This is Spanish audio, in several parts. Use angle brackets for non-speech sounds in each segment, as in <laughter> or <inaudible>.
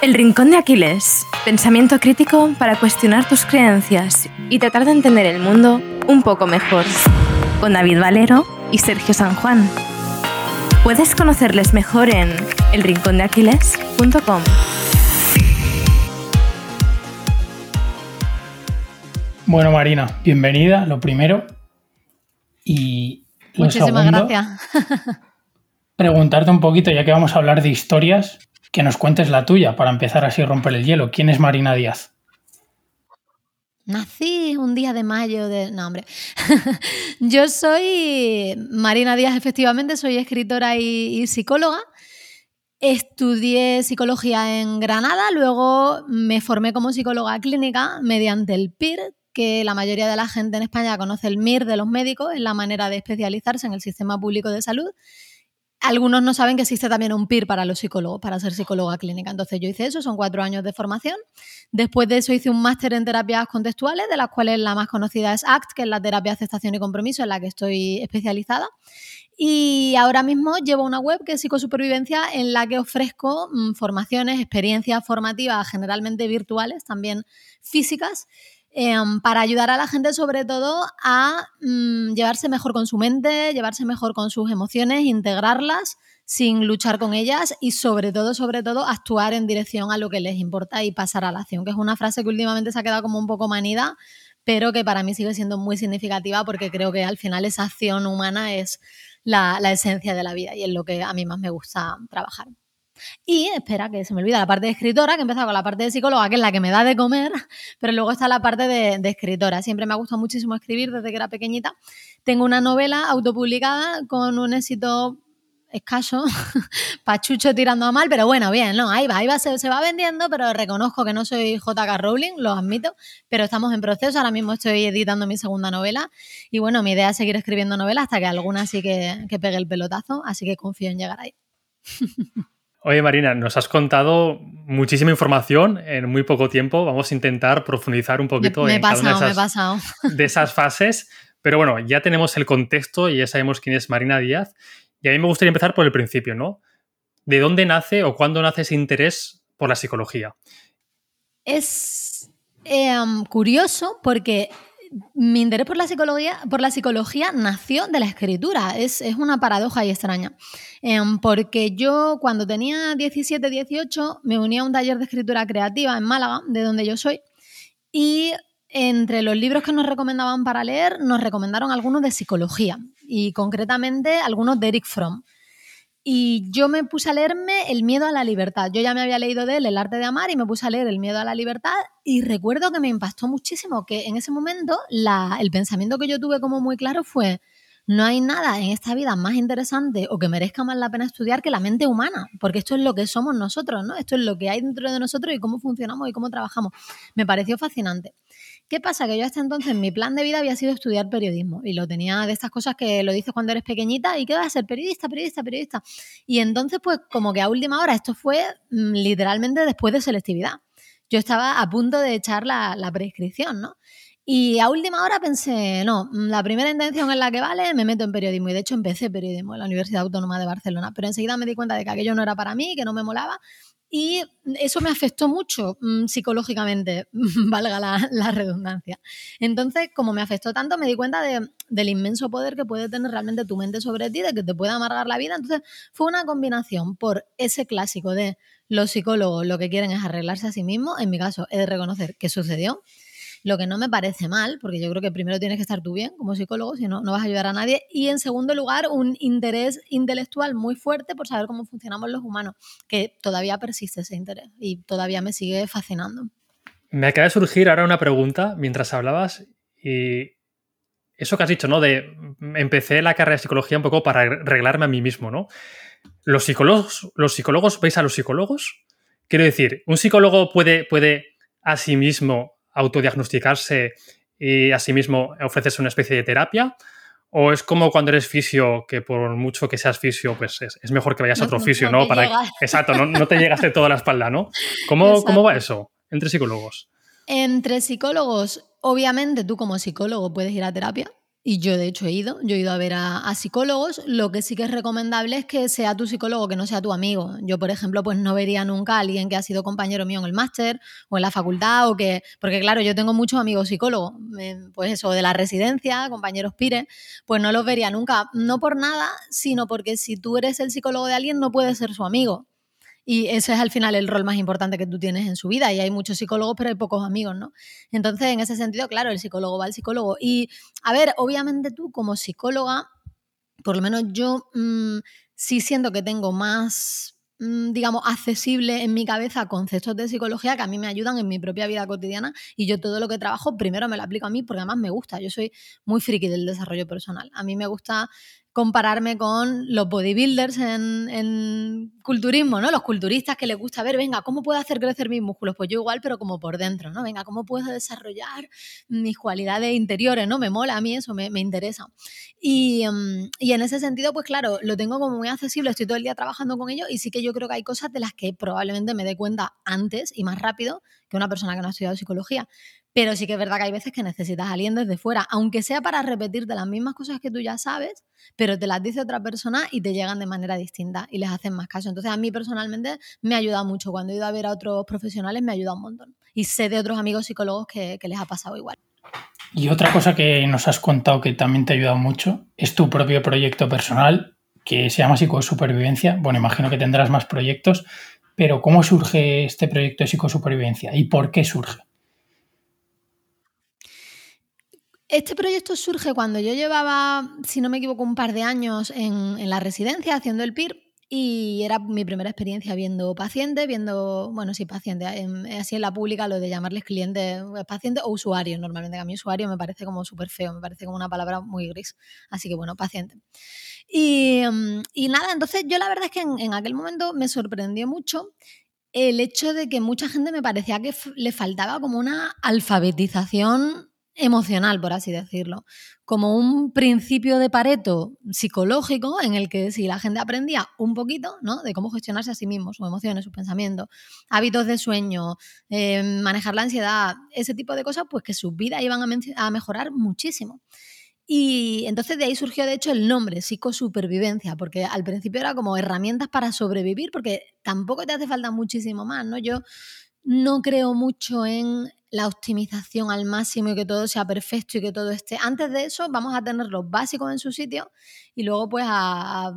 El Rincón de Aquiles. Pensamiento crítico para cuestionar tus creencias y tratar de entender el mundo un poco mejor. Con David Valero y Sergio San Juan. Puedes conocerles mejor en elrincondeaquiles.com. Bueno, Marina, bienvenida, lo primero. Y lo Muchísimas segundo, gracias. <laughs> preguntarte un poquito, ya que vamos a hablar de historias, que nos cuentes la tuya para empezar así a romper el hielo. ¿Quién es Marina Díaz? Nací un día de mayo de... No, hombre. <laughs> Yo soy Marina Díaz, efectivamente, soy escritora y, y psicóloga. Estudié psicología en Granada, luego me formé como psicóloga clínica mediante el PIR, que la mayoría de la gente en España conoce el MIR de los médicos, es la manera de especializarse en el sistema público de salud. Algunos no saben que existe también un PIR para los psicólogos, para ser psicóloga clínica. Entonces yo hice eso, son cuatro años de formación. Después de eso hice un máster en terapias contextuales, de las cuales la más conocida es ACT, que es la terapia aceptación y compromiso, en la que estoy especializada. Y ahora mismo llevo una web que es Psicosupervivencia, en la que ofrezco mm, formaciones, experiencias formativas, generalmente virtuales, también físicas, em, para ayudar a la gente sobre todo a mm, llevarse mejor con su mente, llevarse mejor con sus emociones, integrarlas sin luchar con ellas y sobre todo, sobre todo, actuar en dirección a lo que les importa y pasar a la acción, que es una frase que últimamente se ha quedado como un poco manida, pero que para mí sigue siendo muy significativa porque creo que al final esa acción humana es la, la esencia de la vida y es lo que a mí más me gusta trabajar. Y espera, que se me olvida la parte de escritora, que he empezado con la parte de psicóloga, que es la que me da de comer, <laughs> pero luego está la parte de, escritora. Siempre me ha gustado muchísimo escribir desde que era pequeñita. Tengo una novela autopublicada con un éxito escaso, <laughs> pachucho tirando a mal, pero bueno, bien, no, ahí va, ahí va, se, se va vendiendo, pero reconozco que no soy JK Rowling, lo admito, pero estamos en proceso, ahora mismo estoy editando mi segunda novela y bueno, mi idea es seguir escribiendo novelas hasta que alguna sí que, que pegue el pelotazo, así que confío en llegar ahí. <laughs> Oye, Marina, nos has contado muchísima información en muy poco tiempo. Vamos a intentar profundizar un poquito me, en cada una de esas, pasado. <laughs> de esas fases. Pero bueno, ya tenemos el contexto y ya sabemos quién es Marina Díaz. Y a mí me gustaría empezar por el principio, ¿no? ¿De dónde nace o cuándo nace ese interés por la psicología? Es eh, curioso porque mi interés por la psicología, por la psicología nació de la escritura. Es, es una paradoja y extraña. Eh, porque yo cuando tenía 17, 18 me uní a un taller de escritura creativa en Málaga, de donde yo soy, y entre los libros que nos recomendaban para leer, nos recomendaron algunos de psicología y concretamente algunos de Eric Fromm. Y yo me puse a leerme El miedo a la libertad. Yo ya me había leído de él El arte de amar y me puse a leer El miedo a la libertad y recuerdo que me impactó muchísimo que en ese momento la, el pensamiento que yo tuve como muy claro fue, no hay nada en esta vida más interesante o que merezca más la pena estudiar que la mente humana, porque esto es lo que somos nosotros, ¿no? Esto es lo que hay dentro de nosotros y cómo funcionamos y cómo trabajamos. Me pareció fascinante. ¿Qué pasa? Que yo hasta entonces mi plan de vida había sido estudiar periodismo y lo tenía de estas cosas que lo dices cuando eres pequeñita y que vas a ser periodista, periodista, periodista. Y entonces pues como que a última hora, esto fue mm, literalmente después de selectividad. Yo estaba a punto de echar la, prescripción, ¿no? Y a última hora pensé, no, mm, la primera intención en la que vale, me meto en periodismo. Y de hecho empecé periodismo en la Universidad Autónoma de Barcelona. Pero enseguida me di cuenta de que aquello no era para mí, que no me molaba. Y eso me afectó mucho mmm, psicológicamente, <laughs> valga la, la, redundancia. Entonces, como me afectó tanto, me di cuenta de, del inmenso poder que puede tener realmente tu mente sobre ti, de que te puede amargar la vida. Entonces, fue una combinación por ese clásico de los psicólogos lo que quieren es arreglarse a sí mismos. En mi caso, he de reconocer que sucedió lo que no me parece mal, porque yo creo que primero tienes que estar tú bien como psicólogo, si no, no vas a ayudar a nadie. Y en segundo lugar, un interés intelectual muy fuerte por saber cómo funcionamos los humanos, que todavía persiste ese interés y todavía me sigue fascinando. Me acaba de surgir ahora una pregunta mientras hablabas y eso que has dicho, ¿no? De empecé la carrera de psicología un poco para arreglarme a mí mismo, ¿no? ¿Los psicólogos, los psicólogos veis a los psicólogos? Quiero decir, ¿un psicólogo puede, puede a sí mismo autodiagnosticarse y asimismo ofrecerse una especie de terapia? ¿O es como cuando eres fisio, que por mucho que seas fisio, pues es, es mejor que vayas No, a otro fisio, no Para, llega. exacto, no, no te llegas de toda la espalda, ¿no? ¿Cómo, Exacto. ¿Cómo va eso entre psicólogos? Entre psicólogos, obviamente tú como psicólogo puedes ir a terapia. Y yo, de hecho, he ido. Yo he ido a ver a, psicólogos. Lo que sí que es recomendable es que sea tu psicólogo, que no sea tu amigo. Yo, por ejemplo, pues no vería nunca a alguien que ha sido compañero mío en el máster o en la facultad o que... Porque, claro, yo tengo muchos amigos psicólogos. Pues eso, de la residencia, compañeros pires, pues no los vería nunca. No por nada, sino porque si tú eres el psicólogo de alguien, no puedes ser su amigo. Y ese es al final el rol más importante que tú tienes en su vida. Y hay muchos psicólogos, pero hay pocos amigos, ¿no? Entonces, en ese sentido, claro, el psicólogo va al psicólogo. Y, a ver, obviamente tú como psicóloga, por lo menos yo mm, sí siento que tengo más mm, digamos, accesible en mi cabeza conceptos de psicología que a mí me ayudan en mi propia vida cotidiana y yo todo lo que trabajo primero me lo aplico a mí porque además me gusta. Yo soy muy friki del desarrollo personal. A mí me gusta compararme con los bodybuilders en, culturismo, ¿no? Los culturistas que les gusta ver, venga, ¿cómo puedo hacer crecer mis músculos? Pues yo igual, pero como por dentro, ¿no? Venga, ¿cómo puedo desarrollar mis cualidades interiores, ¿no? Me mola a mí eso, me, interesa. Y, mm, y, en ese sentido, pues claro, lo tengo como muy accesible, estoy todo el día trabajando con ello y sí que yo creo que hay cosas de las que probablemente me dé cuenta antes y más rápido que una persona que no ha estudiado psicología. Pero sí que es verdad que hay veces que necesitas a alguien desde fuera, aunque sea para repetirte las mismas cosas que tú ya sabes, pero te las dice otra persona y te llegan de manera distinta y les hacen más caso. Entonces a mí personalmente me ha ayudado mucho. Cuando he ido a ver a otros profesionales me ha ayudado un montón. Y sé de otros amigos psicólogos que, les ha pasado igual. Y otra cosa que nos has contado que también te ha ayudado mucho es tu propio proyecto personal que se llama Psicosupervivencia. Bueno, imagino que tendrás más proyectos, pero ¿cómo surge este proyecto de psicosupervivencia y por qué surge? Este proyecto surge cuando yo llevaba, si no me equivoco, un par de años en, la residencia haciendo el PIR y era mi primera experiencia viendo pacientes, viendo, bueno, sí, pacientes, así en la pública lo de llamarles clientes, eh, pacientes o usuarios normalmente, que a mí usuario me parece como súper feo, me parece como una palabra muy gris, así que bueno, paciente. Y, mm, nada, entonces yo la verdad es que en, en aquel momento me sorprendió mucho el hecho de que mucha gente me parecía que le faltaba como una alfabetización emocional, por así decirlo, como un principio de Pareto psicológico en el que si la gente aprendía un poquito ¿no? de cómo gestionarse a sí mismo, sus emociones, sus pensamientos, hábitos de sueño, eh, manejar la ansiedad, ese tipo de cosas, pues que sus vidas iban a, a mejorar muchísimo. Y entonces de ahí surgió de hecho el nombre, psicosupervivencia, porque al principio era como herramientas para sobrevivir, porque tampoco te hace falta muchísimo más, ¿no? Yo no creo mucho en la optimización al máximo y que todo sea perfecto y que todo esté. Antes de eso, vamos a tener los básicos en su sitio y luego, pues, a,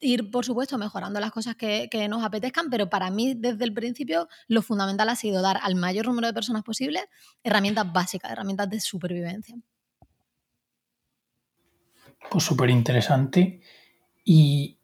ir, por supuesto, mejorando las cosas que, nos apetezcan, pero para mí, desde el principio, lo fundamental ha sido dar al mayor número de personas posible herramientas básicas, herramientas de supervivencia. Pues súper interesante. Y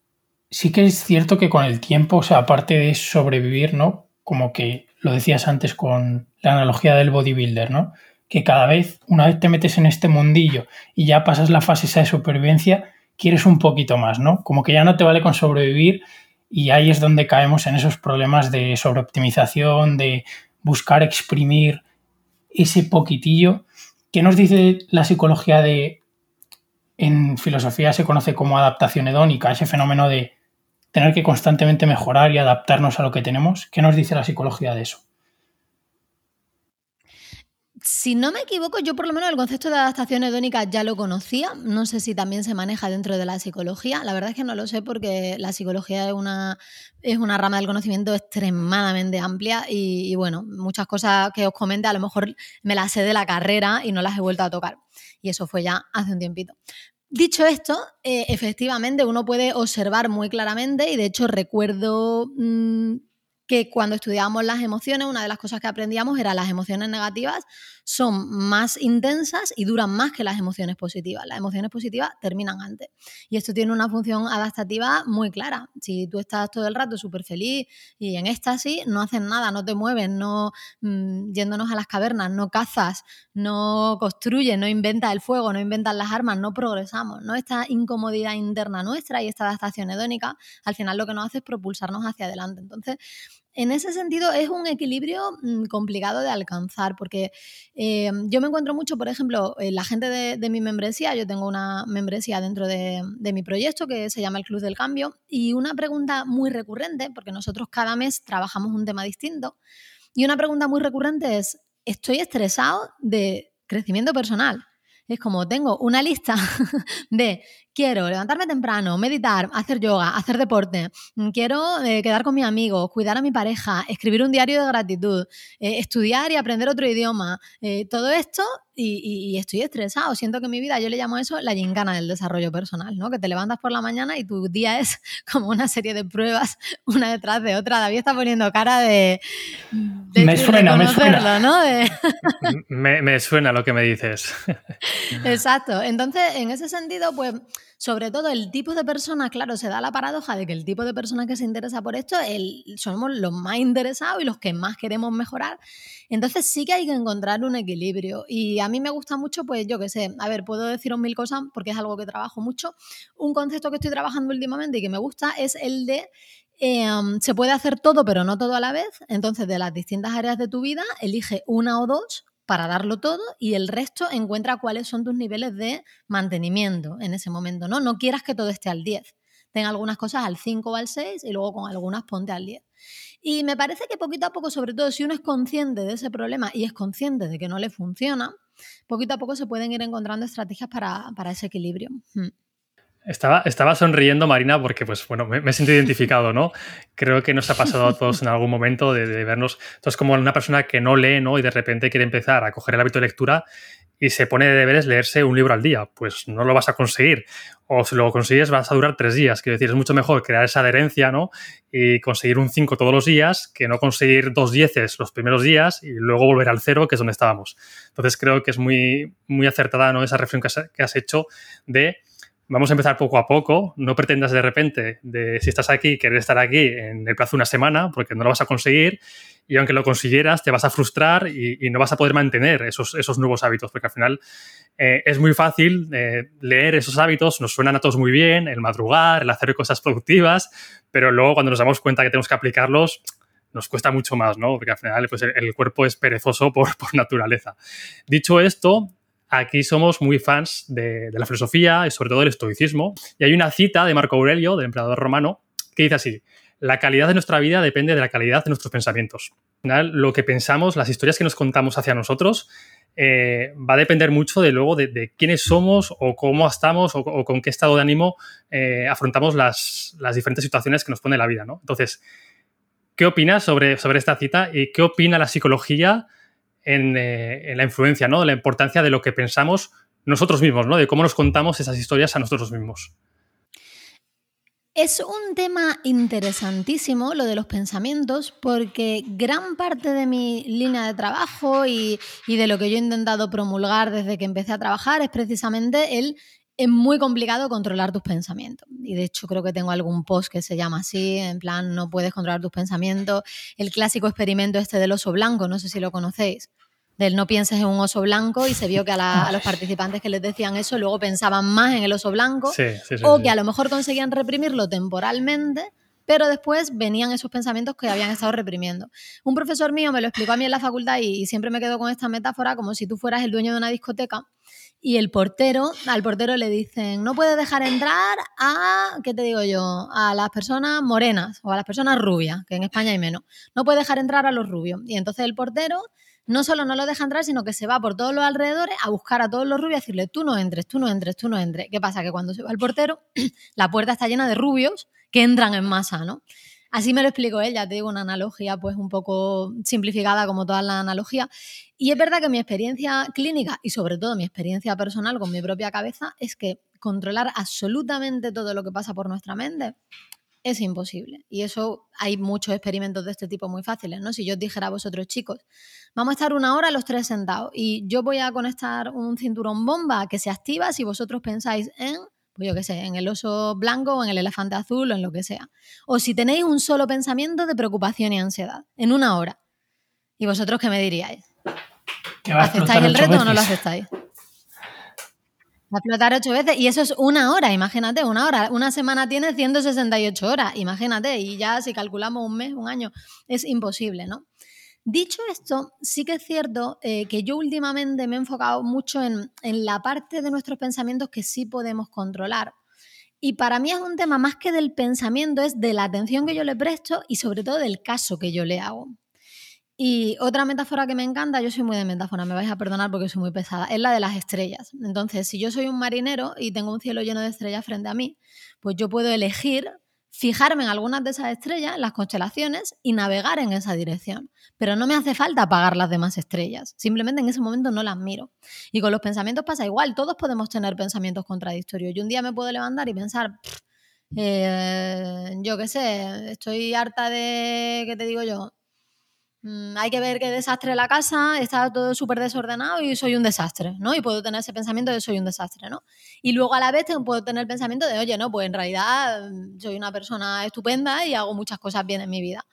sí que es cierto que con el tiempo, o sea, aparte de sobrevivir, ¿no? Como que lo decías antes con la analogía del bodybuilder, ¿no? Que cada vez, una vez te metes en este mundillo y ya pasas la fase esa de supervivencia, quieres un poquito más, ¿no? Como que ya no te vale con sobrevivir y ahí es donde caemos en esos problemas de sobreoptimización, de buscar exprimir ese poquitillo. ¿Qué nos dice la psicología de, en filosofía se conoce como adaptación hedónica, ese fenómeno de tener que constantemente mejorar y adaptarnos a lo que tenemos? ¿Qué nos dice la psicología de eso? Si no me equivoco, yo por lo menos el concepto de adaptación hedónica ya lo conocía. No sé si también se maneja dentro de la psicología. La verdad es que no lo sé porque la psicología es una, es una rama del conocimiento extremadamente amplia y, bueno, muchas cosas que os comente a lo mejor me las sé de la carrera y no las he vuelto a tocar. Y eso fue ya hace un tiempito. Dicho esto, eh, efectivamente uno puede observar muy claramente y de hecho recuerdo mm, que cuando estudiábamos las emociones, una de las cosas que aprendíamos era las emociones negativas son más intensas y duran más que las emociones positivas. Las emociones positivas terminan antes. Y esto tiene una función adaptativa muy clara. Si tú estás todo el rato súper feliz y en éxtasis, no haces nada, no te mueves, no mm, yéndonos a las cavernas, no cazas, no construyes, no inventas el fuego, no inventas las armas, no progresamos. ¿no? Esta incomodidad interna nuestra y esta adaptación hedónica, al final lo que nos hace es propulsarnos hacia adelante. Entonces, en ese sentido es un equilibrio mm, complicado de alcanzar porque eh, yo me encuentro mucho, por ejemplo, la gente de, mi membresía, yo tengo una membresía dentro de, de, mi proyecto que se llama el Club del Cambio y una pregunta muy recurrente, porque nosotros cada mes trabajamos un tema distinto, y una pregunta muy recurrente es, ¿estoy estresado de crecimiento personal? Es como tengo una lista <laughs> de quiero levantarme temprano, meditar, hacer yoga, hacer deporte, mm, quiero eh, quedar con mis amigos, cuidar a mi pareja, escribir un diario de gratitud, eh, estudiar y aprender otro idioma. Eh, todo esto y, estoy estresado. Siento que mi vida, yo le llamo eso la gincana del desarrollo personal, ¿no? Que te levantas por la mañana y tu día es <laughs> como una serie de pruebas, una detrás de otra. David está poniendo cara de. me suena, me suena. ¿no? <laughs> me, me suena lo que me dices. Exacto. Entonces, en ese sentido, pues sobre todo el tipo de persona, claro, se da la paradoja de que el tipo de persona que se interesa por esto somos los más interesados y los que más queremos mejorar. Entonces sí que hay que encontrar un equilibrio. Y a mí me gusta mucho, pues yo qué sé, a ver, puedo deciros mil cosas porque es algo que trabajo mucho. Un concepto que estoy trabajando últimamente y que me gusta es el de em, se puede hacer todo, pero no todo a la vez. Entonces, de las distintas áreas de tu vida, elige una o dos para darlo todo y el resto encuentra cuáles son tus niveles de mantenimiento en ese momento, ¿no? No quieras que todo esté al 10. Ten algunas cosas al 5 o al 6 y luego con algunas ponte al 10. Y me parece que poquito a poco, sobre todo si uno es consciente de ese problema y es consciente de que no le funciona, poquito a poco se pueden ir encontrando estrategias para, ese equilibrio. Hmm. Estaba, estaba sonriendo, Marina, porque pues bueno, me, me, siento identificado, ¿no? Creo que nos ha pasado a todos en algún momento de, vernos. Entonces, como una persona que no lee, ¿no? Y de repente quiere empezar a coger el hábito de lectura y se pone de deberes leerse un libro al día. Pues no lo vas a conseguir. O si lo consigues, vas a durar tres días. Quiero decir, es mucho mejor crear esa adherencia, ¿no? Y conseguir un 5 todos los días que no conseguir dos dieces los primeros días y luego volver al cero, que es donde estábamos. Entonces, creo que es muy, muy acertada, ¿no? Esa reflexión que has hecho de vamos a empezar poco a poco. No pretendas de repente, de si estás aquí, querer estar aquí en el plazo de una semana, porque no lo vas a conseguir. Y aunque lo consiguieras, te vas a frustrar y, no vas a poder mantener esos, esos nuevos hábitos, porque al final eh, es muy fácil eh, leer esos hábitos, nos suenan a todos muy bien, el madrugar, el hacer cosas productivas, pero luego cuando nos damos cuenta que tenemos que aplicarlos, nos cuesta mucho más, ¿no? Porque al final pues, el, cuerpo es perezoso por, por naturaleza. Dicho esto, aquí somos muy fans de, la filosofía y sobre todo del estoicismo. Y hay una cita de Marco Aurelio, del emperador romano, que dice así, la calidad de nuestra vida depende de la calidad de nuestros pensamientos. Lo que pensamos, las historias que nos contamos hacia nosotros, eh, va a depender mucho de luego de, quiénes somos o cómo estamos o, con qué estado de ánimo eh, afrontamos las, diferentes situaciones que nos pone la vida. ¿no? Entonces, ¿qué opinas sobre, sobre esta cita y qué opina la psicología eh, en, la influencia, ¿no? La importancia de lo que pensamos nosotros mismos, ¿no? De cómo nos contamos esas historias a nosotros mismos. Es un tema interesantísimo lo de los pensamientos porque gran parte de mi línea de trabajo y, y, de lo que yo he intentado promulgar desde que empecé a trabajar es precisamente el es muy complicado controlar tus pensamientos. Y de hecho creo que tengo algún post que se llama así, en plan, no puedes controlar tus pensamientos. El clásico experimento este del oso blanco, no sé si lo conocéis, del no pienses en un oso blanco y se vio que a, <laughs> los participantes que les decían eso luego pensaban más en el oso blanco o que a lo mejor conseguían reprimirlo temporalmente pero después venían esos pensamientos que habían estado reprimiendo. Un profesor mío me lo explicó a mí en la facultad y, siempre me quedo con esta metáfora como si tú fueras el dueño de una discoteca y el portero, al portero le dicen, no puedes dejar entrar a, ¿qué te digo yo? A las personas morenas o a las personas rubias, que en España hay menos. No puedes dejar entrar a los rubios. Y entonces el portero no solo no lo deja entrar, sino que se va por todos los alrededores a buscar a todos los rubios y decirle, tú no entres, tú no entres, tú no entres. ¿Qué pasa? Que cuando se va el portero, <clears throat> la puerta está llena de rubios que entran en masa, ¿no? Así me lo explico él, ya te digo, una analogía pues un poco simplificada como toda la analogía. Y es verdad que mi experiencia clínica y sobre todo mi experiencia personal con mi propia cabeza es que controlar absolutamente todo lo que pasa por nuestra mente es imposible. Y eso hay muchos experimentos de este tipo muy fáciles, ¿no? Si yo os dijera a vosotros, chicos, vamos a estar una hora los tres sentados y yo voy a conectar un cinturón bomba que se activa si vosotros pensáis en yo qué sé, en el oso blanco o en el elefante azul o en lo que sea. O si tenéis un solo pensamiento de preocupación y ansiedad en una hora. ¿Y vosotros qué me diríais? ¿Aceptáis el reto o no lo aceptáis? Va a explotar ocho veces y eso es una hora, imagínate, una hora. Una semana tiene 168 horas, imagínate, y ya si calculamos un mes, un año, es imposible, ¿no? Dicho esto, sí que es cierto eh, que yo últimamente me he enfocado mucho en, la parte de nuestros pensamientos que sí podemos controlar. Y para mí es un tema más que del pensamiento, es de la atención que yo le presto y sobre todo del caso que yo le hago. Y otra metáfora que me encanta, yo soy muy de metáfora, me vais a perdonar porque soy muy pesada, es la de las estrellas. Entonces, si yo soy un marinero y tengo un cielo lleno de estrellas frente a mí, pues yo puedo elegir fijarme en algunas de esas estrellas, las constelaciones, y navegar en esa dirección. Pero no me hace falta apagar las demás estrellas. Simplemente en ese momento no las miro. Y con los pensamientos pasa igual. Todos podemos tener pensamientos contradictorios. Yo un día me puedo levantar y pensar, eh, yo qué sé, estoy harta de, ¿qué te digo yo? Mm, hay que ver qué desastre la casa, está todo súper desordenado y soy un desastre, ¿no? Y puedo tener ese pensamiento de soy un desastre, ¿no? Y luego a la vez puedo tener el pensamiento de, oye, no, pues en realidad mm, soy una persona estupenda y hago muchas cosas bien en mi vida.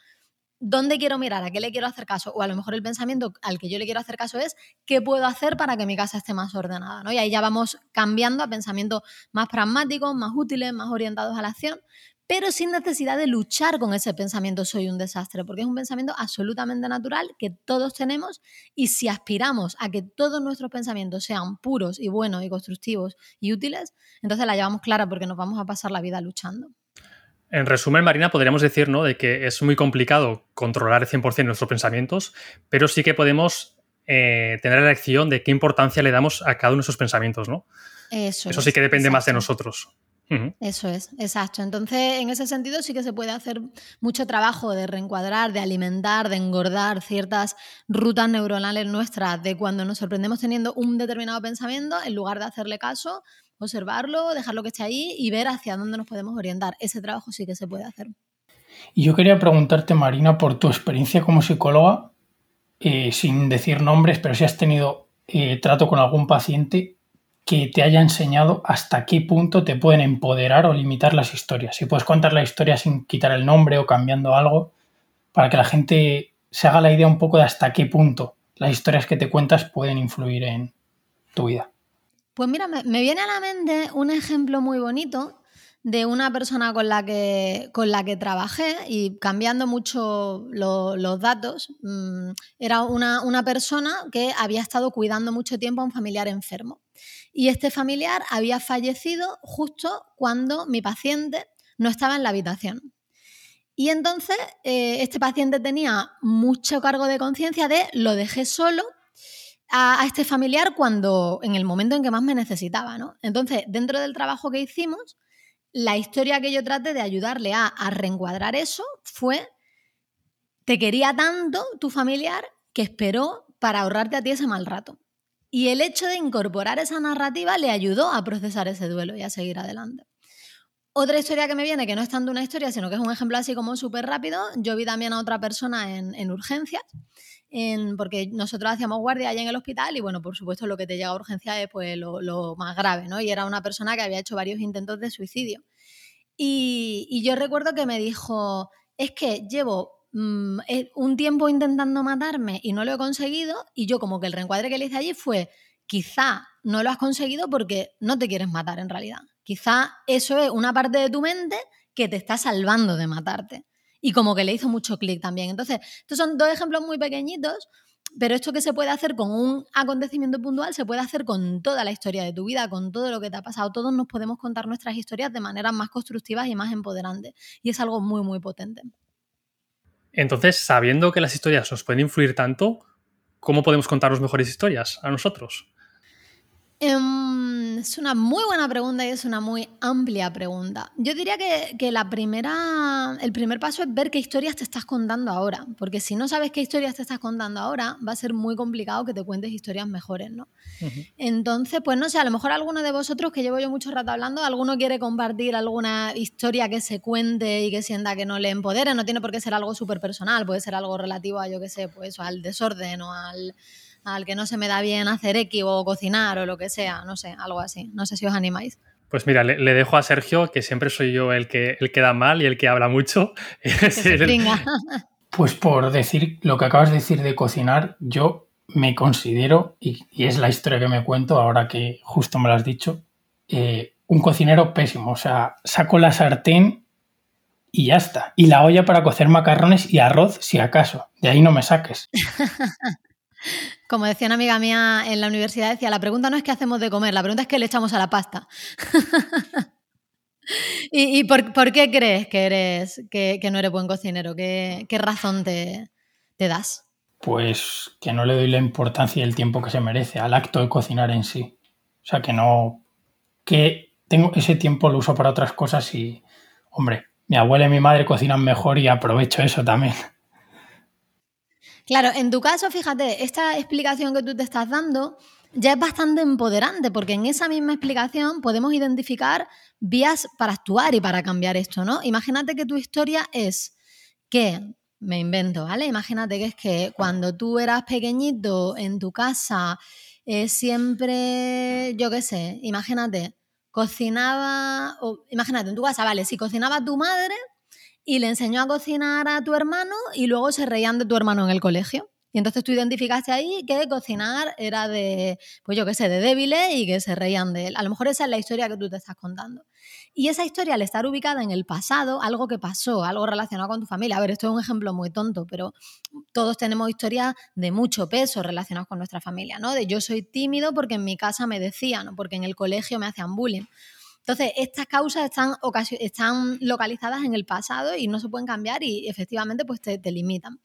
¿Dónde quiero mirar? ¿A qué le quiero hacer caso? O a lo mejor el pensamiento al que yo le quiero hacer caso es ¿qué puedo hacer para que mi casa esté más ordenada? ¿no? Y ahí ya vamos cambiando a pensamientos más pragmáticos, más útiles, más orientados a la acción pero sin necesidad de luchar con ese pensamiento soy un desastre, porque es un pensamiento absolutamente natural que todos tenemos y si aspiramos a que todos nuestros pensamientos sean puros y buenos y constructivos y útiles, entonces la llevamos clara porque nos vamos a pasar la vida luchando. En resumen, Marina, podríamos decir ¿no? de que es muy complicado controlar el 100% nuestros pensamientos, pero sí que podemos eh, tener la elección de qué importancia le damos a cada uno de esos pensamientos. ¿no? Eso, Eso sí que depende más de nosotros. Eso es, exacto. Entonces, en ese sentido sí que se puede hacer mucho trabajo de reencuadrar, de alimentar, de engordar ciertas rutas neuronales nuestras de cuando nos sorprendemos teniendo un determinado pensamiento, en lugar de hacerle caso, observarlo, dejarlo que esté ahí y ver hacia dónde nos podemos orientar. Ese trabajo sí que se puede hacer. Y yo quería preguntarte, Marina, por tu experiencia como psicóloga, eh, sin decir nombres, pero si has tenido eh, trato con algún paciente, que te haya enseñado hasta qué punto te pueden empoderar o limitar las historias. Si puedes contar la historia sin quitar el nombre o cambiando algo, para que la gente se haga la idea un poco de hasta qué punto las historias que te cuentas pueden influir en tu vida. Pues mira, me, viene a la mente un ejemplo muy bonito de una persona con la que, con la que trabajé y cambiando mucho los datos, mm, era una, una persona que había estado cuidando mucho tiempo a un familiar enfermo. Y este familiar había fallecido justo cuando mi paciente no estaba en la habitación. Y entonces eh, este paciente tenía mucho cargo de conciencia de lo dejé solo a, este familiar cuando en el momento en que más me necesitaba. ¿no? Entonces, dentro del trabajo que hicimos, la historia que yo traté de ayudarle a, reencuadrar eso fue, te quería tanto tu familiar que esperó para ahorrarte a ti ese mal rato. Y el hecho de incorporar esa narrativa le ayudó a procesar ese duelo y a seguir adelante. Otra historia que me viene, que no es tanto una historia, sino que es un ejemplo así como súper rápido, yo vi también a otra persona en, urgencias, en, porque nosotros hacíamos guardia allá en el hospital y bueno, por supuesto lo que te llega a urgencia es pues lo, más grave, ¿no? Y era una persona que había hecho varios intentos de suicidio. Y, y yo recuerdo que me dijo, es que llevo Mm, eh, un tiempo intentando matarme y no lo he conseguido y yo como que el reencuadre que le hice allí fue, quizá no lo has conseguido porque no te quieres matar en realidad. Quizá eso es una parte de tu mente que te está salvando de matarte. Y como que le hizo mucho clic también. Entonces, estos son dos ejemplos muy pequeñitos, pero esto que se puede hacer con un acontecimiento puntual se puede hacer con toda la historia de tu vida, con todo lo que te ha pasado. Todos nos podemos contar nuestras historias de manera más constructivas y más empoderantes. Y es algo muy, muy potente. Entonces, sabiendo que las historias nos pueden influir tanto, ¿cómo podemos contarnos mejores historias a nosotros? Em, es una muy buena pregunta y es una muy amplia pregunta. Yo diría que, la primera, el primer paso es ver qué historias te estás contando ahora, porque si no sabes qué historias te estás contando ahora, va a ser muy complicado que te cuentes historias mejores, ¿no? Entonces, pues no sé, a lo mejor alguno de vosotros, que llevo yo mucho rato hablando, alguno quiere compartir alguna historia que se cuente y que sienta que no le empodere, no tiene por qué ser algo súper personal, puede ser algo relativo a, yo qué sé, pues al desorden o al al que no se me da bien hacer X o cocinar o lo que sea, no sé, algo así. No sé si os animáis. Pues mira, le, dejo a Sergio, que siempre soy yo el que, el que da mal y el que habla mucho. <laughs> pues por decir lo que acabas de decir de cocinar, yo me considero, y, es la historia que me cuento ahora que justo me lo has dicho, eh, un cocinero pésimo. O sea, saco la sartén y ya está. Y la olla para cocer macarrones y arroz, si acaso. De ahí no me saques. <laughs> Como decía una amiga mía en la universidad, decía, la pregunta no es qué hacemos de comer, la pregunta es qué le echamos a la pasta. <laughs> ¿Y, por, qué crees que, eres, que, no eres buen cocinero? ¿Qué, razón te, das? pues que no le doy la importancia y el tiempo que se merece al acto de cocinar en sí. O sea, que no, que tengo ese tiempo lo uso para otras cosas y, hombre, mi abuela y mi madre cocinan mejor y aprovecho eso también. <laughs> Claro, en tu caso, fíjate, esta explicación que tú te estás dando ya es bastante empoderante, porque en esa misma explicación podemos identificar vías para actuar y para cambiar esto, ¿no? Imagínate que tu historia es que, me invento, ¿vale? Imagínate que es que cuando tú eras pequeñito en tu casa, eh, siempre, yo qué sé, imagínate, cocinaba, o, imagínate en tu casa, vale, si cocinaba tu madre y le enseñó a cocinar a tu hermano y luego se reían de tu hermano en el colegio. Y entonces tú identificaste ahí que cocinar era de, pues yo qué sé, de débiles y que se reían de él. A lo mejor esa es la historia que tú te estás contando. Y esa historia, al estar ubicada en el pasado, algo que pasó, algo relacionado con tu familia. A ver, esto es un ejemplo muy tonto, pero todos tenemos historias de mucho peso relacionadas con nuestra familia, ¿no? De yo soy tímido porque en mi casa me decían, o porque en el colegio me hacían bullying. Entonces, estas causas están, localizadas en el pasado y no se pueden cambiar y efectivamente pues te, te limitan.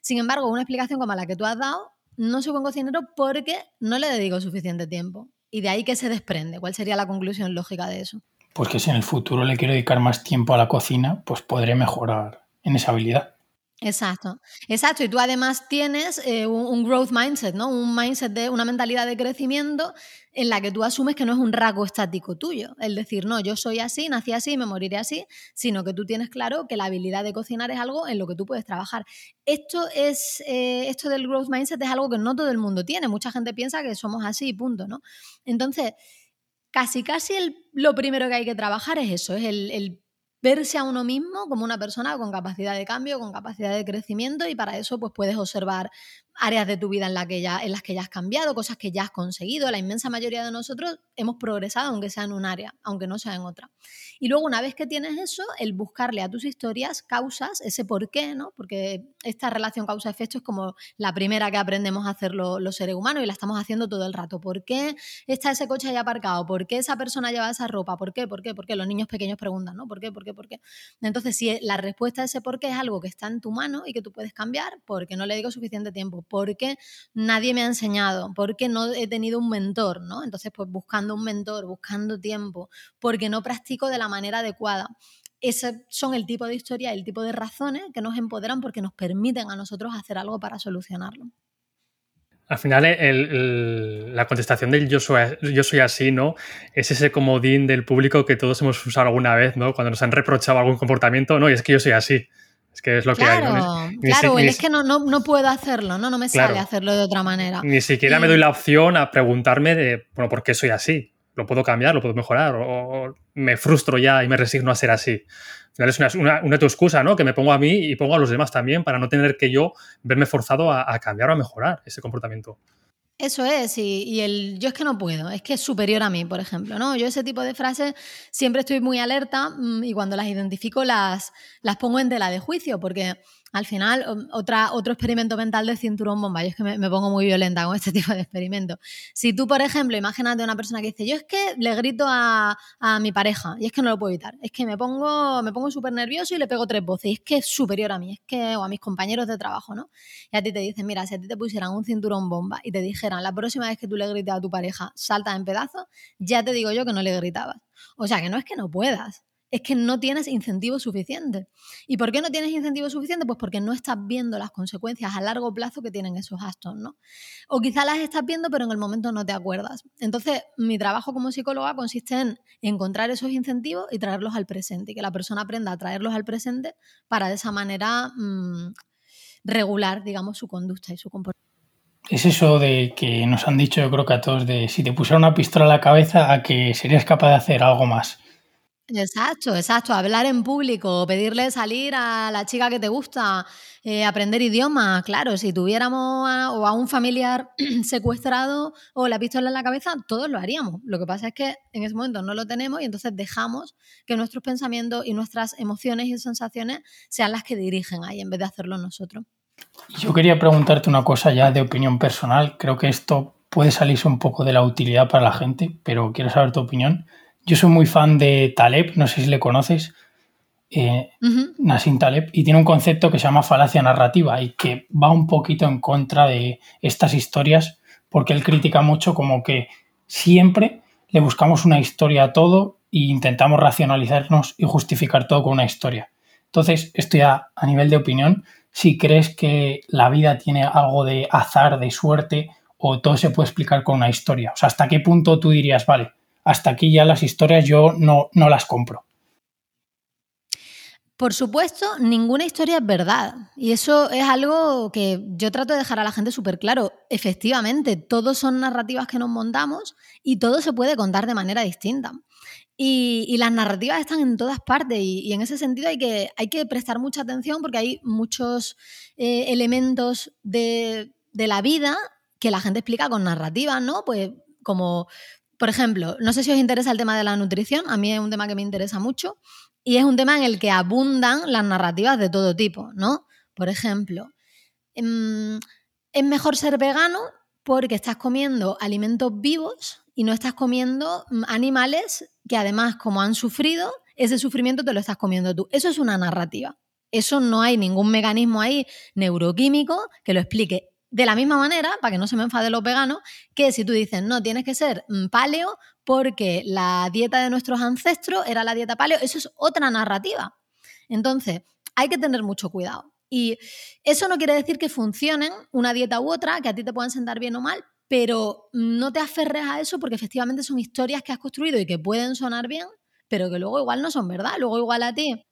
Sin embargo, una explicación como la que tú has dado, no soy buen cocinero porque no le dedico suficiente tiempo. Y de ahí que se desprende. ¿Cuál sería la conclusión lógica de eso? Pues que si en el futuro le quiero dedicar más tiempo a la cocina, pues podré mejorar en esa habilidad. Exacto, exacto. Y tú además tienes eh, un, growth mindset, ¿no? Un mindset de una mentalidad de crecimiento en la que tú asumes que no es un rasgo estático tuyo. El decir, no, yo soy así, nací así, me moriré así, sino que tú tienes claro que la habilidad de cocinar es algo en lo que tú puedes trabajar. Esto es, eh, esto del growth mindset es algo que no todo el mundo tiene. Mucha gente piensa que somos así, punto, ¿no? Entonces, casi, casi lo primero que hay que trabajar es eso, es el, el verse a uno mismo como una persona con capacidad de cambio, con capacidad de crecimiento y para eso pues puedes observar áreas de tu vida en, que ya, en las que ya has cambiado, cosas que ya has conseguido. La inmensa mayoría de nosotros hemos progresado, aunque sea en un área, aunque no sea en otra. Y luego, una vez que tienes eso, el buscarle a tus historias causas, ese por qué, ¿no? Porque esta relación causa-efecto es como la primera que aprendemos a hacer los seres humanos y la estamos haciendo todo el rato. ¿Por qué está ese coche ahí aparcado? ¿Por qué esa persona lleva esa ropa? ¿Por qué? ¿Por qué? ¿Por qué? Los niños pequeños preguntan, ¿no? ¿Por qué? ¿Por qué? ¿Por qué? Entonces, si la respuesta a ese por qué es algo que está en tu mano y que tú puedes cambiar, porque no le digo suficiente tiempo, porque nadie me ha enseñado, porque no he tenido un mentor, ¿no? Entonces, pues buscando un mentor, buscando tiempo, porque no practico de la manera adecuada. Ese son el tipo de historia, el tipo de razones que nos empoderan porque nos permiten a nosotros hacer algo para solucionarlo. Al final, la contestación del yo soy, yo soy así, ¿no? Es ese comodín del público que todos hemos usado alguna vez, ¿no? Cuando nos han reprochado algún comportamiento, no, y es que yo soy así. Es que es lo que hay. ¿no? claro, es que no, no, puedo hacerlo, ¿no? No me sale hacerlo de otra manera. Ni siquiera me doy la opción a preguntarme de, bueno, ¿por qué soy así? ¿Lo puedo cambiar? ¿Lo puedo mejorar? ¿O, me frustro ya y me resigno a ser así? Al final es una, una, excusa, ¿no? Que me pongo a mí y pongo a los demás también para no tener que yo verme forzado a, a cambiar o a mejorar ese comportamiento. Eso es, y, el yo es que no puedo, es que es superior a mí, por ejemplo, ¿no? Yo ese tipo de frases siempre estoy muy alerta mm, y cuando las identifico las, las pongo en tela de juicio, porque al final, otra, otro experimento mental de cinturón bomba. Yo es que me, pongo muy violenta con este <laughs> tipo de experimentos. Si tú, por ejemplo, imagínate una persona que dice, yo es que le grito a, mi pareja y es que no lo puedo evitar. Es que me pongo, me pongo súper nervioso y le pego tres voces. Y es que es superior a mí, es que, o a mis compañeros de trabajo, ¿no? Y a ti te dicen, mira, si a ti te pusieran un cinturón bomba y te dijeran, la próxima vez que tú le grites a tu pareja, salta en pedazos, ya te digo yo que no le gritabas. O sea, que no es que no puedas, es que no tienes incentivo suficiente. ¿Y por qué no tienes incentivo suficiente? Pues porque no estás viendo las consecuencias a largo plazo que tienen esos actos, ¿no? O quizá las estás viendo, pero en el momento no te acuerdas. Entonces, mi trabajo como psicóloga consiste en encontrar esos incentivos y traerlos al presente, y que la persona aprenda a traerlos al presente para de esa manera mm, regular, digamos, su conducta y su comportamiento. Es eso de que nos han dicho, yo creo que a todos, de si te pusiera una pistola a la cabeza, a que serías capaz de hacer algo más. Exacto, exacto. Hablar en público, pedirle salir a la chica que te gusta, eh, aprender idiomas. Claro, si tuviéramos a, o a un familiar <clears throat> secuestrado o la pistola en la cabeza, todos lo haríamos. Lo que pasa es que en ese momento no lo tenemos y entonces dejamos que nuestros pensamientos y nuestras emociones y sensaciones sean las que dirigen ahí en vez de hacerlo nosotros. Yo quería preguntarte una cosa ya de opinión personal. Creo que esto puede salirse un poco de la utilidad para la gente, pero quiero saber tu opinión. Yo soy muy fan de Taleb, no sé si le conoces. eh, Nassim Taleb, y tiene un concepto que se llama falacia narrativa y que va un poquito en contra de estas historias porque él critica mucho como que siempre le buscamos una historia a todo e intentamos racionalizarnos y justificar todo con una historia. Entonces, esto ya a nivel de opinión, si crees que la vida tiene algo de azar, de suerte, o todo se puede explicar con una historia. O sea, ¿hasta qué punto tú dirías, vale, hasta aquí ya las historias yo no, no las compro? Por supuesto, ninguna historia es verdad. Y eso es algo que yo trato de dejar a la gente súper claro. Efectivamente, todos son narrativas que nos montamos y todo se puede contar de manera distinta. Y, las narrativas están en todas partes y, en ese sentido hay que, hay que prestar mucha atención porque hay muchos eh, elementos de, de la vida que la gente explica con narrativas, ¿no? Pues como, por ejemplo, no sé si os interesa el tema de la nutrición, a mí es un tema que me interesa mucho y es un tema en el que abundan las narrativas de todo tipo, ¿no? Por ejemplo, em, es mejor ser vegano porque estás comiendo alimentos vivos y no estás comiendo mm, animales que además como han sufrido, ese sufrimiento te lo estás comiendo tú. Eso es una narrativa. Eso no hay ningún mecanismo ahí neuroquímico que lo explique. De la misma manera, para que no se me enfade los veganos, que si tú dices, no, tienes que ser mm, paleo porque la dieta de nuestros ancestros era la dieta paleo, eso es otra narrativa. Entonces, hay que tener mucho cuidado. Y eso no quiere decir que funcionen una dieta u otra, que a ti te puedan sentar bien o mal, pero no te aferres a eso porque efectivamente son historias que has construido y que pueden sonar bien, pero que luego igual no son verdad. Luego igual a ti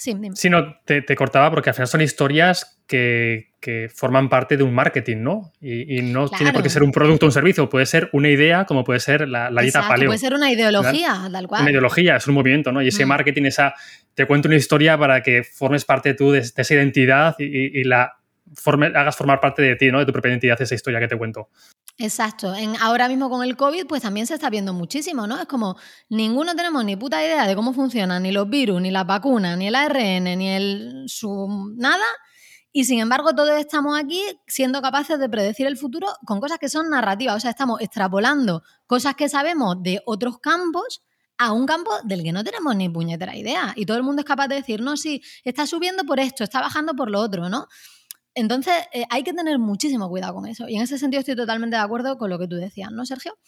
Sí, no, te, cortaba porque al final son historias que, forman parte de un marketing, ¿no? Y, no tiene por qué ser un producto o un servicio, puede ser una idea como puede ser la, la dieta paleo. Puede ser una ideología, tal cual. Una ideología, es un movimiento, ¿no? Y ese mm. marketing, esa, te cuento una historia para que formes parte tú de, esa identidad y, la hagas formar parte de ti, ¿no? De tu propia identidad, esa historia que te cuento. Exacto. En, ahora mismo con el COVID, pues también se está viendo muchísimo, ¿no? Es como ninguno tenemos ni puta idea de cómo funcionan ni los virus, ni las vacunas, ni el ARN, ni el su nada. Y sin embargo, todos estamos aquí siendo capaces de predecir el futuro con cosas que son narrativas. O sea, estamos extrapolando cosas que sabemos de otros campos a un campo del que no tenemos ni puñetera idea. Y todo el mundo es capaz de decir, no, sí, está subiendo por esto, está bajando por lo otro, ¿no? Entonces, eh, hay que tener muchísimo cuidado con eso. Y en ese sentido estoy totalmente de acuerdo con lo que tú decías, ¿no, Sergio?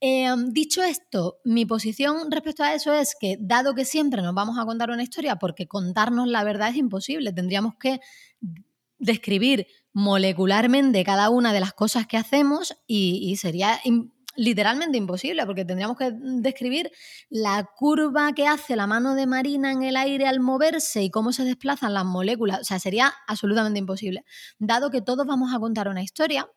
Em, dicho esto, mi posición respecto a eso es que, dado que siempre nos vamos a contar una historia, porque contarnos la verdad es imposible, tendríamos que describir molecularmente cada una de las cosas que hacemos y, sería literalmente imposible, porque tendríamos que describir la curva que hace la mano de Marina en el aire al moverse y cómo se desplazan las moléculas. O sea, sería absolutamente imposible. Dado que todos vamos a contar una historia,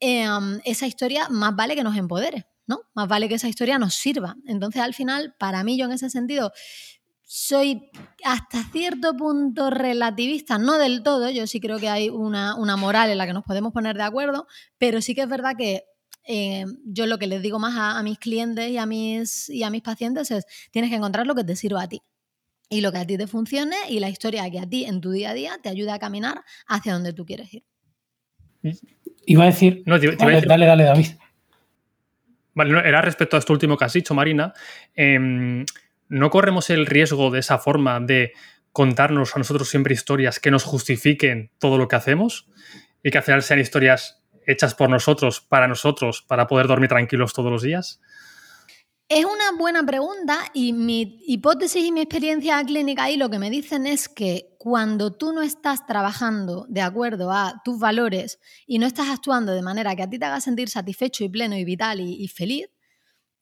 em, esa historia más vale que nos empodere, ¿no? Más vale que esa historia nos sirva. Entonces, al final, para mí, yo en ese sentido, soy hasta cierto punto relativista, no del todo, yo sí creo que hay una, una moral en la que nos podemos poner de acuerdo, pero sí que es verdad que eh, yo lo que les digo más a, mis clientes y a mis, y a mis pacientes es, tienes que encontrar lo que te sirva a ti y lo que a ti te funcione y la historia que a ti en tu día a día te ayude a caminar hacia donde tú quieres ir. Iba a decir, no, dale, dale, David. Vale, era respecto a esto último que has dicho, Marina. Em, no corremos el riesgo de esa forma de contarnos a nosotros siempre historias que nos justifiquen todo lo que hacemos y que al final sean historias hechas por nosotros, para nosotros, para poder dormir tranquilos todos los días? Es una buena pregunta y mi hipótesis y mi experiencia clínica ahí lo que me dicen es que cuando tú no estás trabajando de acuerdo a tus valores y no estás actuando de manera que a ti te haga sentir satisfecho y pleno y vital y, feliz,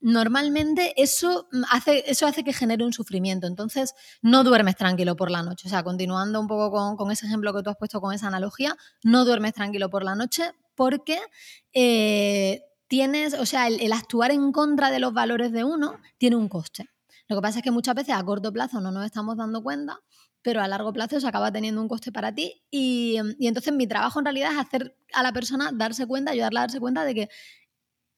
normalmente eso hace, eso hace que genere un sufrimiento. Entonces no duermes tranquilo por la noche. O sea, continuando un poco con, con ese ejemplo que tú has puesto con esa analogía, no duermes tranquilo por la noche porque eh, tienes, o sea, el, actuar en contra de los valores de uno tiene un coste. Lo que pasa es que muchas veces a corto plazo no nos estamos dando cuenta, pero a largo plazo se acaba teniendo un coste para ti. Y, y, entonces mi trabajo en realidad es hacer a la persona darse cuenta, ayudarla a darse cuenta de que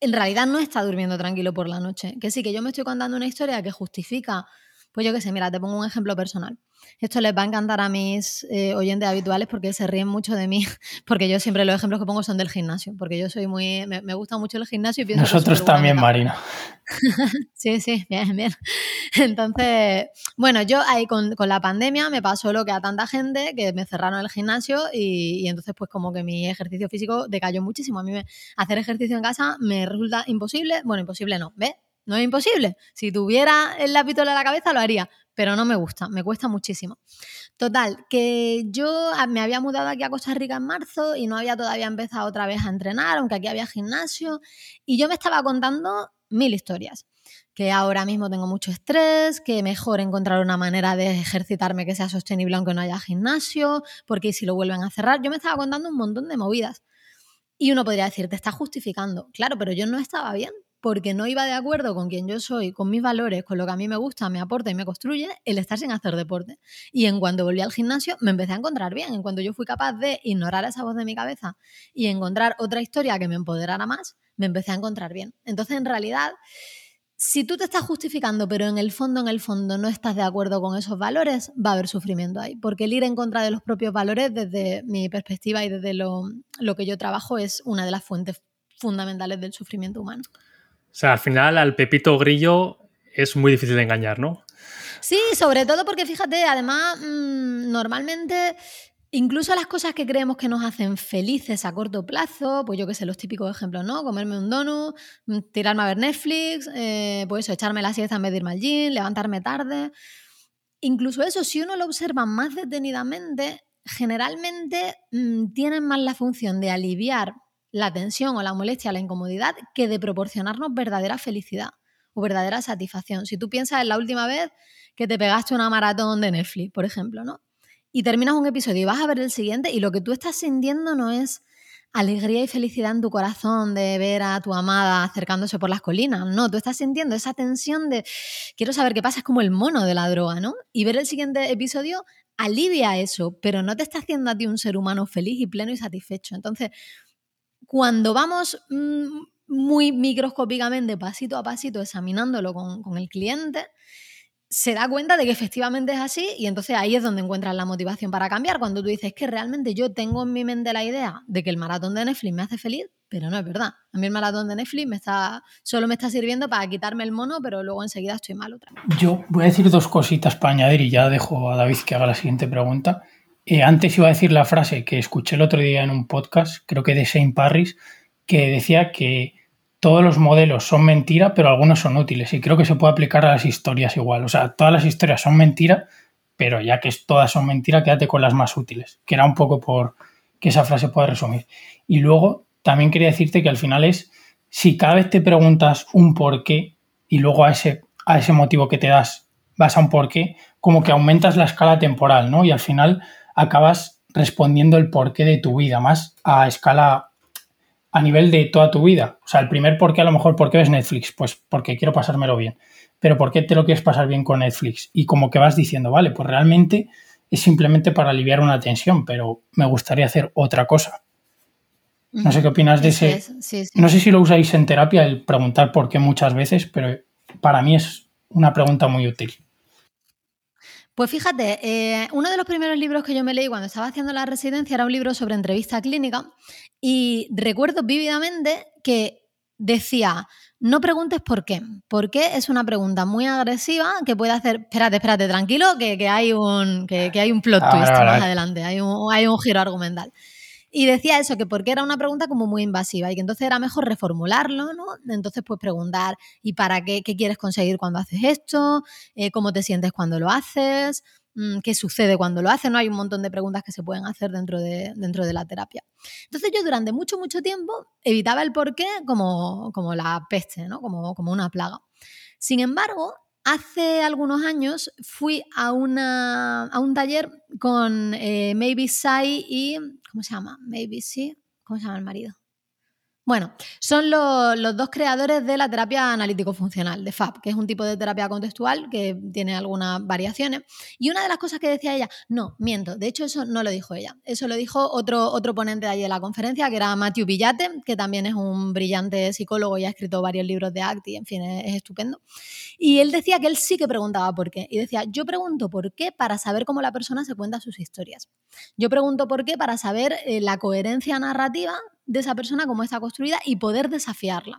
en realidad no está durmiendo tranquilo por la noche. Que sí, que yo me estoy contando una historia que justifica Pues yo qué sé, mira, te pongo un ejemplo personal. Esto les va a encantar a mis eh, oyentes habituales porque se ríen mucho de mí, <laughs> porque yo siempre los ejemplos que pongo son del gimnasio, porque yo soy muy, me, gusta mucho el gimnasio y pienso Nosotros también, Marina. <laughs> sí, sí, bien, bien. <laughs> Entonces, bueno, yo ahí con, la pandemia me pasó lo que a tanta gente que me cerraron el gimnasio y, y entonces pues como que mi ejercicio físico decayó muchísimo. A mí me, hacer ejercicio en casa me resulta imposible, bueno, imposible no, ¿ves? No es imposible. Si tuviera el lápiz en la cabeza lo haría, pero no me gusta, me cuesta muchísimo. Total, que yo me había mudado aquí a Costa Rica en marzo y no había todavía empezado otra vez a entrenar, aunque aquí había gimnasio, y yo me estaba contando mil historias que ahora mismo tengo mucho estrés, que mejor encontrar una manera de ejercitarme que sea sostenible aunque no haya gimnasio, porque si lo vuelven a cerrar, yo me estaba contando un montón de movidas. Y uno podría decir, te estás justificando. Claro, pero yo no estaba bien porque no iba de acuerdo con quien yo soy, con mis valores, con lo que a mí me gusta, me aporta y me construye, el estar sin hacer deporte. Y en cuanto volví al gimnasio me empecé a encontrar bien, en cuanto yo fui capaz de ignorar esa voz de mi cabeza y encontrar otra historia que me empoderara más, me empecé a encontrar bien. Entonces, en realidad, si tú te estás justificando, pero en el fondo, en el fondo no estás de acuerdo con esos valores, va a haber sufrimiento ahí. Porque el ir en contra de los propios valores, desde mi perspectiva y desde lo, lo que yo trabajo, es una de las fuentes fundamentales del sufrimiento humano. O sea, al final al Pepito Grillo es muy difícil de engañar, ¿no? Sí, sobre todo porque fíjate, además, mm, normalmente Incluso las cosas que creemos que nos hacen felices a corto plazo, pues yo qué sé, los típicos ejemplos, ¿no? Comerme un donut, mm, tirarme a ver Netflix, eh, pues eso, echarme la siesta en vez de irme al levantarme tarde. Incluso eso, si uno lo observa más detenidamente, generalmente mm, tienen más la función de aliviar la tensión o la molestia, la incomodidad, que de proporcionarnos verdadera felicidad o verdadera satisfacción. Si tú piensas en la última vez que te pegaste una maratón de Netflix, por ejemplo, ¿no? Y terminas un episodio y vas a ver el siguiente y lo que tú estás sintiendo no es alegría y felicidad en tu corazón de ver a tu amada acercándose por las colinas. No, tú estás sintiendo esa tensión de quiero saber qué pasa, es como el mono de la droga, ¿no? Y ver el siguiente episodio alivia eso, pero no te está haciendo a ti un ser humano feliz y pleno y satisfecho. Entonces, cuando vamos mm, muy microscópicamente, pasito a pasito, examinándolo con, el cliente, se da cuenta de que efectivamente es así y entonces ahí es donde encuentras la motivación para cambiar. Cuando tú dices que realmente yo tengo en mi mente la idea de que el maratón de Netflix me hace feliz, pero no es verdad. A mí el maratón de Netflix solo me está sirviendo para quitarme el mono, pero luego enseguida estoy mal otra. Yo voy a decir dos cositas para añadir y ya dejo a David que haga la siguiente pregunta. Eh, antes iba a decir la frase que escuché el otro día en un podcast, creo que de Saint Parris, que decía que todos los modelos son mentira, pero algunos son útiles. Y creo que se puede aplicar a las historias igual. O sea, todas las historias son mentira, pero ya que todas son mentira, quédate con las más útiles. Que era un poco por que esa frase pueda resumir. Y luego también quería decirte que al final es, si cada vez te preguntas un por qué y luego a ese, a ese motivo que te das vas a un por qué, como que aumentas la escala temporal, ¿no? Y al final acabas respondiendo el porqué de tu vida, más a escala, a nivel de toda tu vida. O sea, el primer porqué a lo mejor, ¿por qué ves Netflix? Pues porque quiero pasármelo bien. Pero ¿por qué te lo quieres pasar bien con Netflix? Y como que vas diciendo, vale, pues realmente es simplemente para aliviar una tensión, pero me gustaría hacer otra cosa. No sé qué opinas de ese. No sé si lo usáis en terapia el preguntar por qué muchas veces, pero para mí es una pregunta muy útil. Pues fíjate, eh, uno de los primeros libros que yo me leí cuando estaba haciendo la residencia era un libro sobre entrevista clínica y recuerdo vívidamente que decía, no preguntes por qué. ¿Por qué? Es una pregunta muy agresiva que puede hacer, espérate, espérate, tranquilo, que, hay, un, que, hay un plot twist más adelante, hay un, hay un giro argumental. Y decía eso, que porque era una pregunta como muy invasiva y que entonces era mejor reformularlo, ¿no? Entonces, pues preguntar, ¿y para qué, qué quieres conseguir cuando haces esto? Eh, ¿Cómo te sientes cuando lo haces? Mm, ¿Qué sucede cuando lo haces? No hay un montón de preguntas que se pueden hacer dentro de, dentro de la terapia. Entonces yo durante mucho, mucho tiempo evitaba el por qué como, como la peste, ¿no? Como, como una plaga. Sin embargo, Hace algunos años fui a, una, a un taller con eh, Maybe Sai y. ¿Cómo se llama? Maybe sí. ¿Cómo se llama el marido? Bueno, son los dos creadores de la terapia analítico-funcional, de FAB, que es un tipo de terapia contextual que tiene algunas variaciones. Y una de las cosas que decía ella, no, miento, de hecho eso no lo dijo ella, eso lo dijo otro, otro ponente de allí en la conferencia, que era Matthew Villate, que también es un brillante psicólogo y ha escrito varios libros de ACT y en fin, es, es estupendo. Y él decía que él sí que preguntaba por qué. Y decía, yo pregunto por qué para saber cómo la persona se cuenta sus historias. Yo pregunto por qué para saber eh, la coherencia narrativa de esa persona, cómo está construida y poder desafiarla.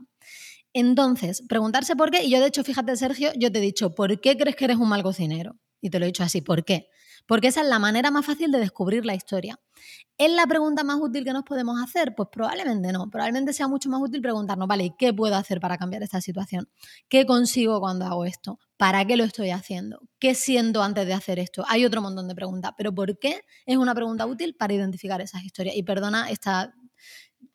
Entonces, preguntarse por qué, y yo de hecho, fíjate Sergio, yo te he dicho, ¿por qué crees que eres un mal cocinero? Y te lo he dicho así, ¿por qué? Porque esa es la manera más fácil de descubrir la historia. ¿Es la pregunta más útil que nos podemos hacer? Pues probablemente no. Probablemente sea mucho más útil preguntarnos, vale, ¿qué puedo hacer para cambiar esta situación? ¿Qué consigo cuando hago esto? ¿Para qué lo estoy haciendo? ¿Qué siento antes de hacer esto? Hay otro montón de preguntas, pero ¿por qué es una pregunta útil para identificar esas historias? Y perdona esta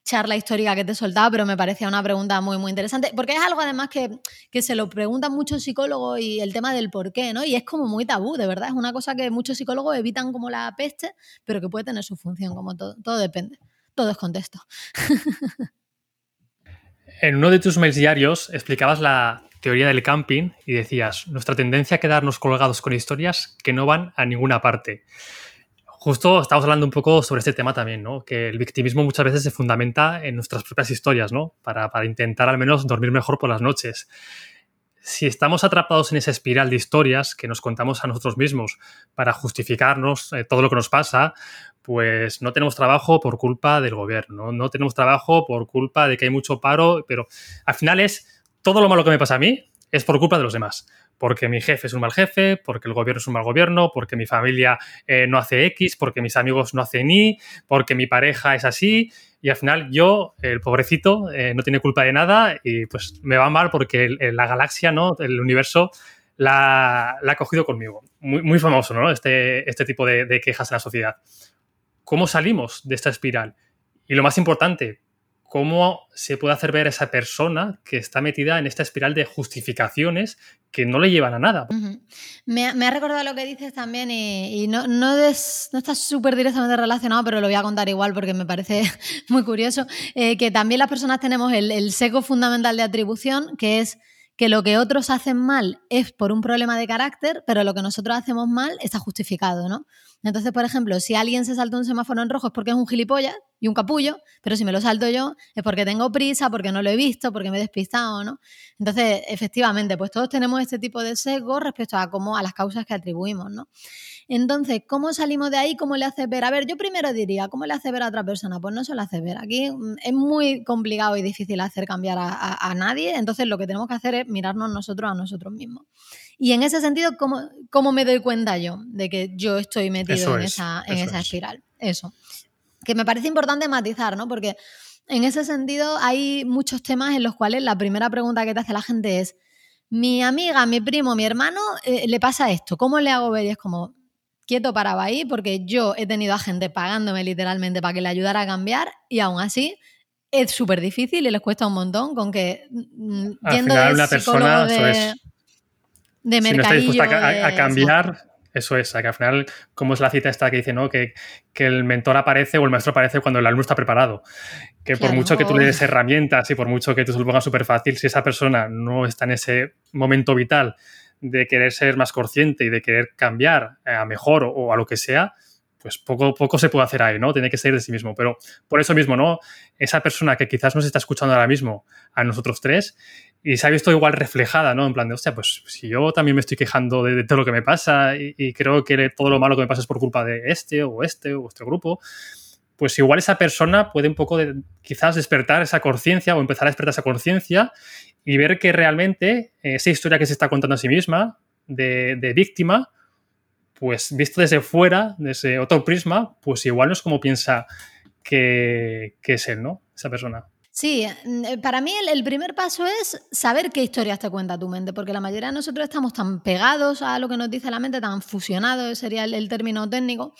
charla histórica que te he soltado, pero me parecía una pregunta muy, muy interesante, porque es algo además que, se lo preguntan muchos psicólogos y el tema del por qué, ¿no? Y es como muy tabú, de verdad, es una cosa que muchos psicólogos evitan como la peste, pero que puede tener su función, como todo, todo depende, todo es contexto. <laughs> En uno de tus mails diarios explicabas la teoría del camping y decías, nuestra tendencia a quedarnos colgados con historias que no van a ninguna parte. Justo estamos hablando un poco sobre este tema también, ¿no? Que el victimismo muchas veces se fundamenta en nuestras propias historias, ¿no? Para, para intentar al menos dormir mejor por las noches. Si estamos atrapados en esa espiral de historias que nos contamos a nosotros mismos para justificarnos eh, todo lo que nos pasa, pues no tenemos trabajo por culpa del gobierno, no tenemos trabajo por culpa de que hay mucho paro, pero al final es todo lo malo que me pasa a mí es por culpa de los demás porque mi jefe es un mal jefe, porque el gobierno es un mal gobierno, porque mi familia eh, no hace X, porque mis amigos no hacen Y, porque mi pareja es así. Y al final yo, el pobrecito, eh, no tiene culpa de nada y pues me va mal porque la galaxia, ¿no? el universo, la, ha cogido conmigo. Muy, famoso, ¿no? Este, este tipo de quejas en la sociedad. ¿Cómo salimos de esta espiral? Y lo más importante, cómo se puede hacer ver a esa persona que está metida en esta espiral de justificaciones que no le llevan a nada. me, ha recordado lo que dices también y, no, no, está súper directamente relacionado, pero lo voy a contar igual porque me parece <laughs> muy curioso, eh, que también las personas tenemos el, el seco fundamental de atribución, que es que lo que otros hacen mal es por un problema de carácter, pero lo que nosotros hacemos mal está justificado, ¿no? Entonces, por ejemplo, si alguien se salta un semáforo en rojo es porque es un gilipollas y un capullo, pero si me lo salto yo es porque tengo prisa, porque no lo he visto, porque me he despistado, ¿no? Entonces, efectivamente, pues todos tenemos este tipo de sesgo respecto a cómo a las causas que atribuimos, ¿no? Entonces, ¿cómo salimos de ahí? ¿Cómo le hace ver? A ver, yo primero diría, ¿cómo le hace ver a otra persona? Pues no se lo hace ver. Aquí mm, es muy complicado y difícil hacer cambiar a, nadie, entonces lo que tenemos que hacer es mirarnos nosotros a nosotros mismos. Y en ese sentido, ¿cómo, cómo me doy cuenta yo de que yo estoy metido en, esa, en esa espiral? Eso. Que me parece importante matizar, ¿no? Porque en ese sentido hay muchos temas en los cuales la primera pregunta que te hace la gente es, mi amiga, mi primo, mi hermano, eh, le pasa esto, ¿cómo le hago ver? Y es como, quieto paraba ahí porque yo he tenido a gente pagándome literalmente para que le ayudara a cambiar y aún así es súper difícil y les cuesta un montón con que mm, Al yendo final, una persona de, es, de mercadillo, si no está dispuesta a, cambiar, eso es, que al final, como es la cita esta que dice, ¿no? Que, que, el mentor aparece o el maestro aparece cuando el alumno está preparado. Que por mucho que tú le des herramientas y por mucho que tú se lo pongas súper fácil, si esa persona no está en ese momento vital de querer ser más consciente y de querer cambiar a mejor o, a lo que sea, pues poco, poco se puede hacer ahí, ¿no? Tiene que ser de sí mismo. Pero por eso mismo, ¿no? Esa persona que quizás nos está escuchando ahora mismo, a nosotros tres, y se ha visto igual reflejada, ¿no? En plan de, hostia, pues si yo también me estoy quejando de, todo lo que me pasa y, creo que todo lo malo que me pasa es por culpa de este o este o este grupo, pues igual esa persona puede un poco de, quizás despertar esa conciencia o empezar a despertar esa conciencia y ver que realmente esa historia que se está contando a sí misma de, víctima, pues visto desde fuera, desde otro prisma, pues igual no es como piensa que, es él, ¿no? Esa persona. Sí, eh, para mí el, primer paso es saber qué historias te cuenta tu mente, porque la mayoría de nosotros estamos tan pegados a lo que nos dice la mente, tan fusionados, sería el, término técnico,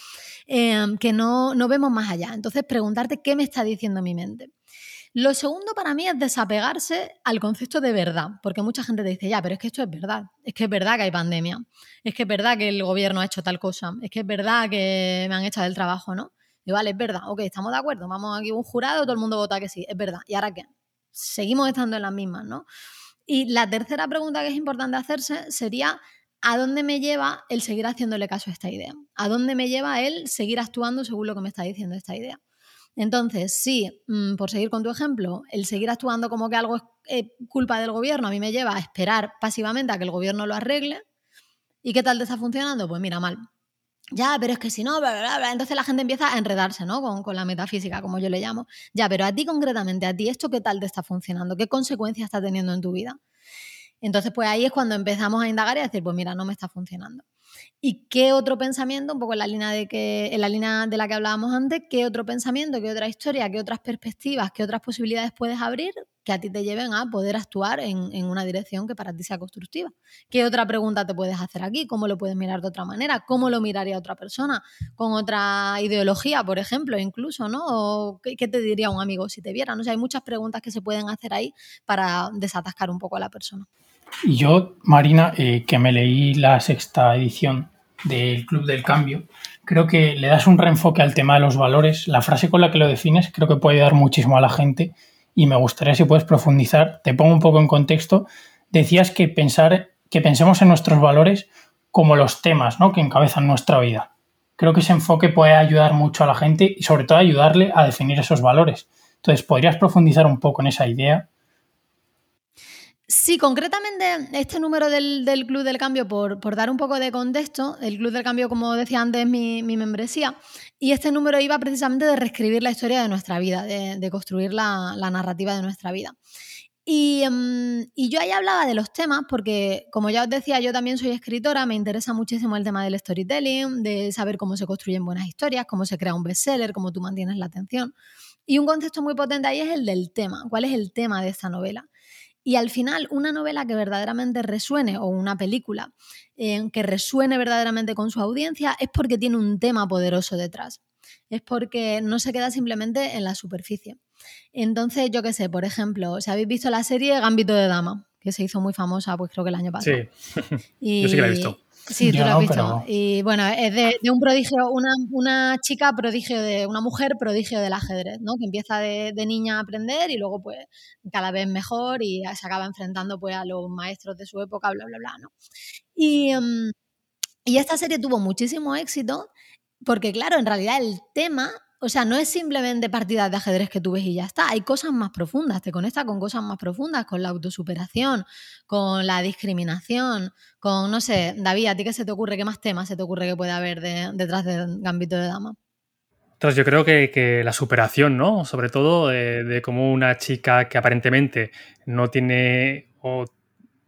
eh, que no, no vemos más allá. Entonces, preguntarte qué me está diciendo mi mente. Lo segundo para mí es desapegarse al concepto de verdad, porque mucha gente te dice, ya, pero es que esto es verdad, es que es verdad que hay pandemia, es que es verdad que el gobierno ha hecho tal cosa, es que es verdad que me han echado del trabajo, ¿no? Y vale, es verdad, ok, estamos de acuerdo, vamos aquí un jurado, todo el mundo vota que sí, es verdad. ¿Y ahora qué? Seguimos estando en las mismas, ¿no? Y la tercera pregunta que es importante hacerse sería, ¿a dónde me lleva el seguir haciéndole caso a esta idea? ¿A dónde me lleva el seguir actuando según lo que me está diciendo esta idea? Entonces, sí, mm, por seguir con tu ejemplo, el seguir actuando como que algo es eh, culpa del gobierno a mí me lleva a esperar pasivamente a que el gobierno lo arregle. ¿Y qué tal te está funcionando? Pues mira, mal. Ya, pero es que si no, bla, bla, bla. Entonces la gente empieza a enredarse, ¿no? Con, con, la metafísica, como yo le llamo. Ya, pero a ti concretamente, a ti, ¿esto qué tal te está funcionando? ¿Qué consecuencias está teniendo en tu vida? Entonces, pues ahí es cuando empezamos a indagar y a decir, pues mira, no me está funcionando. ¿Y qué otro pensamiento, un poco en la línea de que, en la línea de la que hablábamos antes, qué otro pensamiento, qué otra historia, qué otras perspectivas, qué otras posibilidades puedes abrir que a ti te lleven a poder actuar en, en, una dirección que para ti sea constructiva. ¿Qué otra pregunta te puedes hacer aquí? ¿Cómo lo puedes mirar de otra manera? ¿Cómo lo miraría otra persona? Con otra ideología, por ejemplo, incluso, ¿no? ¿O qué, te diría un amigo si te viera? No sé, hay muchas preguntas que se pueden hacer ahí para desatascar un poco a la persona. Y yo, Marina, eh, que me leí la sexta edición del Club del Cambio, creo que le das un reenfoque al tema de los valores. La frase con la que lo defines creo que puede ayudar muchísimo a la gente y me gustaría si puedes profundizar. Te pongo un poco en contexto. Decías que pensar que pensemos en nuestros valores como los temas ¿no? que encabezan nuestra vida. Creo que ese enfoque puede ayudar mucho a la gente y sobre todo ayudarle a definir esos valores. Entonces, ¿podrías profundizar un poco en esa idea? Sí, concretamente este número del, del Club del Cambio, por, por, dar un poco de contexto, el Club del Cambio, como decía antes, es mi, mi, membresía, y este número iba precisamente de reescribir la historia de nuestra vida, de, construir la, narrativa de nuestra vida. Y, um, y, yo ahí hablaba de los temas porque, como ya os decía, yo también soy escritora, me interesa muchísimo el tema del storytelling, de saber cómo se construyen buenas historias, cómo se crea un bestseller, cómo tú mantienes la atención. Y un concepto muy potente ahí es el del tema, cuál es el tema de esta novela. Y al final, una novela que verdaderamente resuene, o una película eh, que resuene verdaderamente con su audiencia, es porque tiene un tema poderoso detrás. Es porque no se queda simplemente en la superficie. Entonces, yo qué sé, por ejemplo, si habéis visto la serie Gambito de Dama, que se hizo muy famosa, pues creo que el año pasado. Sí, y... <laughs> yo sí que la he visto. Sí, tú lo has visto. Pero... Y bueno, es de, de un prodigio, una, una, chica prodigio de, una mujer prodigio del ajedrez, ¿no? Que empieza de, de, niña a aprender y luego pues cada vez mejor y se acaba enfrentando pues a los maestros de su época, bla, bla, bla, ¿no? Y, um, y esta serie tuvo muchísimo éxito porque claro, en realidad el tema o sea, no es simplemente partidas de ajedrez que tú ves y ya está. Hay cosas más profundas, te conecta con cosas más profundas, con la autosuperación, con la discriminación, con, no sé, David, ¿a ti qué se te ocurre? ¿Qué más temas se te ocurre que puede haber de, detrás del Gambito de Dama? Entonces yo creo que, la superación, ¿no? Sobre todo de, de cómo una chica que aparentemente no tiene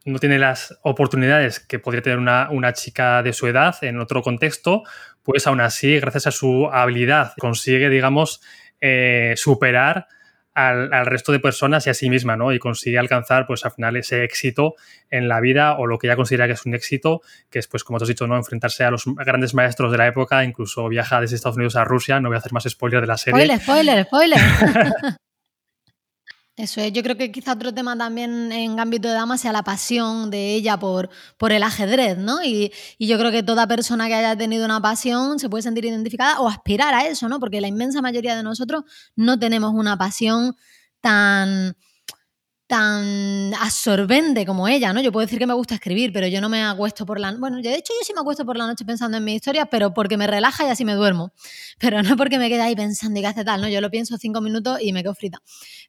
no tiene las oportunidades que podría tener una, una, chica de su edad en otro contexto, pues aún así, gracias a su habilidad, consigue, digamos, eh, superar al, al, resto de personas y a sí misma, ¿no? Y consigue alcanzar, pues al final, ese éxito en la vida o lo que ella considera que es un éxito, que es, pues como te has dicho, ¿no? Enfrentarse a los grandes maestros de la época, incluso viaja desde Estados Unidos a Rusia, no voy a hacer más spoiler de la serie. Spoiler, spoiler, spoiler. <laughs> Eso es, yo creo que quizá otro tema también en ámbito de dama sea la pasión de ella por, por el ajedrez, ¿no? Y, y, yo creo que toda persona que haya tenido una pasión se puede sentir identificada o aspirar a eso, ¿no? Porque la inmensa mayoría de nosotros no tenemos una pasión tan tan absorbente como ella, ¿no? Yo puedo decir que me gusta escribir, pero yo no me acuesto por la bueno, de hecho yo sí me acuesto por la noche pensando en mi historia, pero porque me relaja y así me duermo, pero no porque me quede ahí pensando y qué hace tal, ¿no? Yo lo pienso cinco minutos y me quedo frita.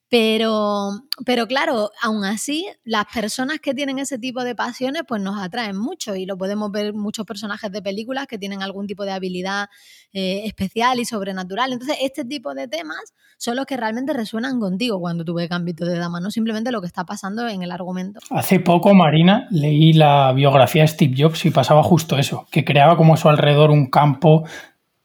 Pero, pero claro, aún así, las personas que tienen ese tipo de pasiones, pues nos atraen mucho y lo podemos ver muchos personajes de películas que tienen algún tipo de habilidad eh, especial y sobrenatural. Entonces, este tipo de temas son los que realmente resuenan contigo cuando tú ves de Dama, no simplemente lo que está pasando en el argumento. Hace poco, Marina, leí la biografía de Steve Jobs y pasaba justo eso, que creaba como a su alrededor un campo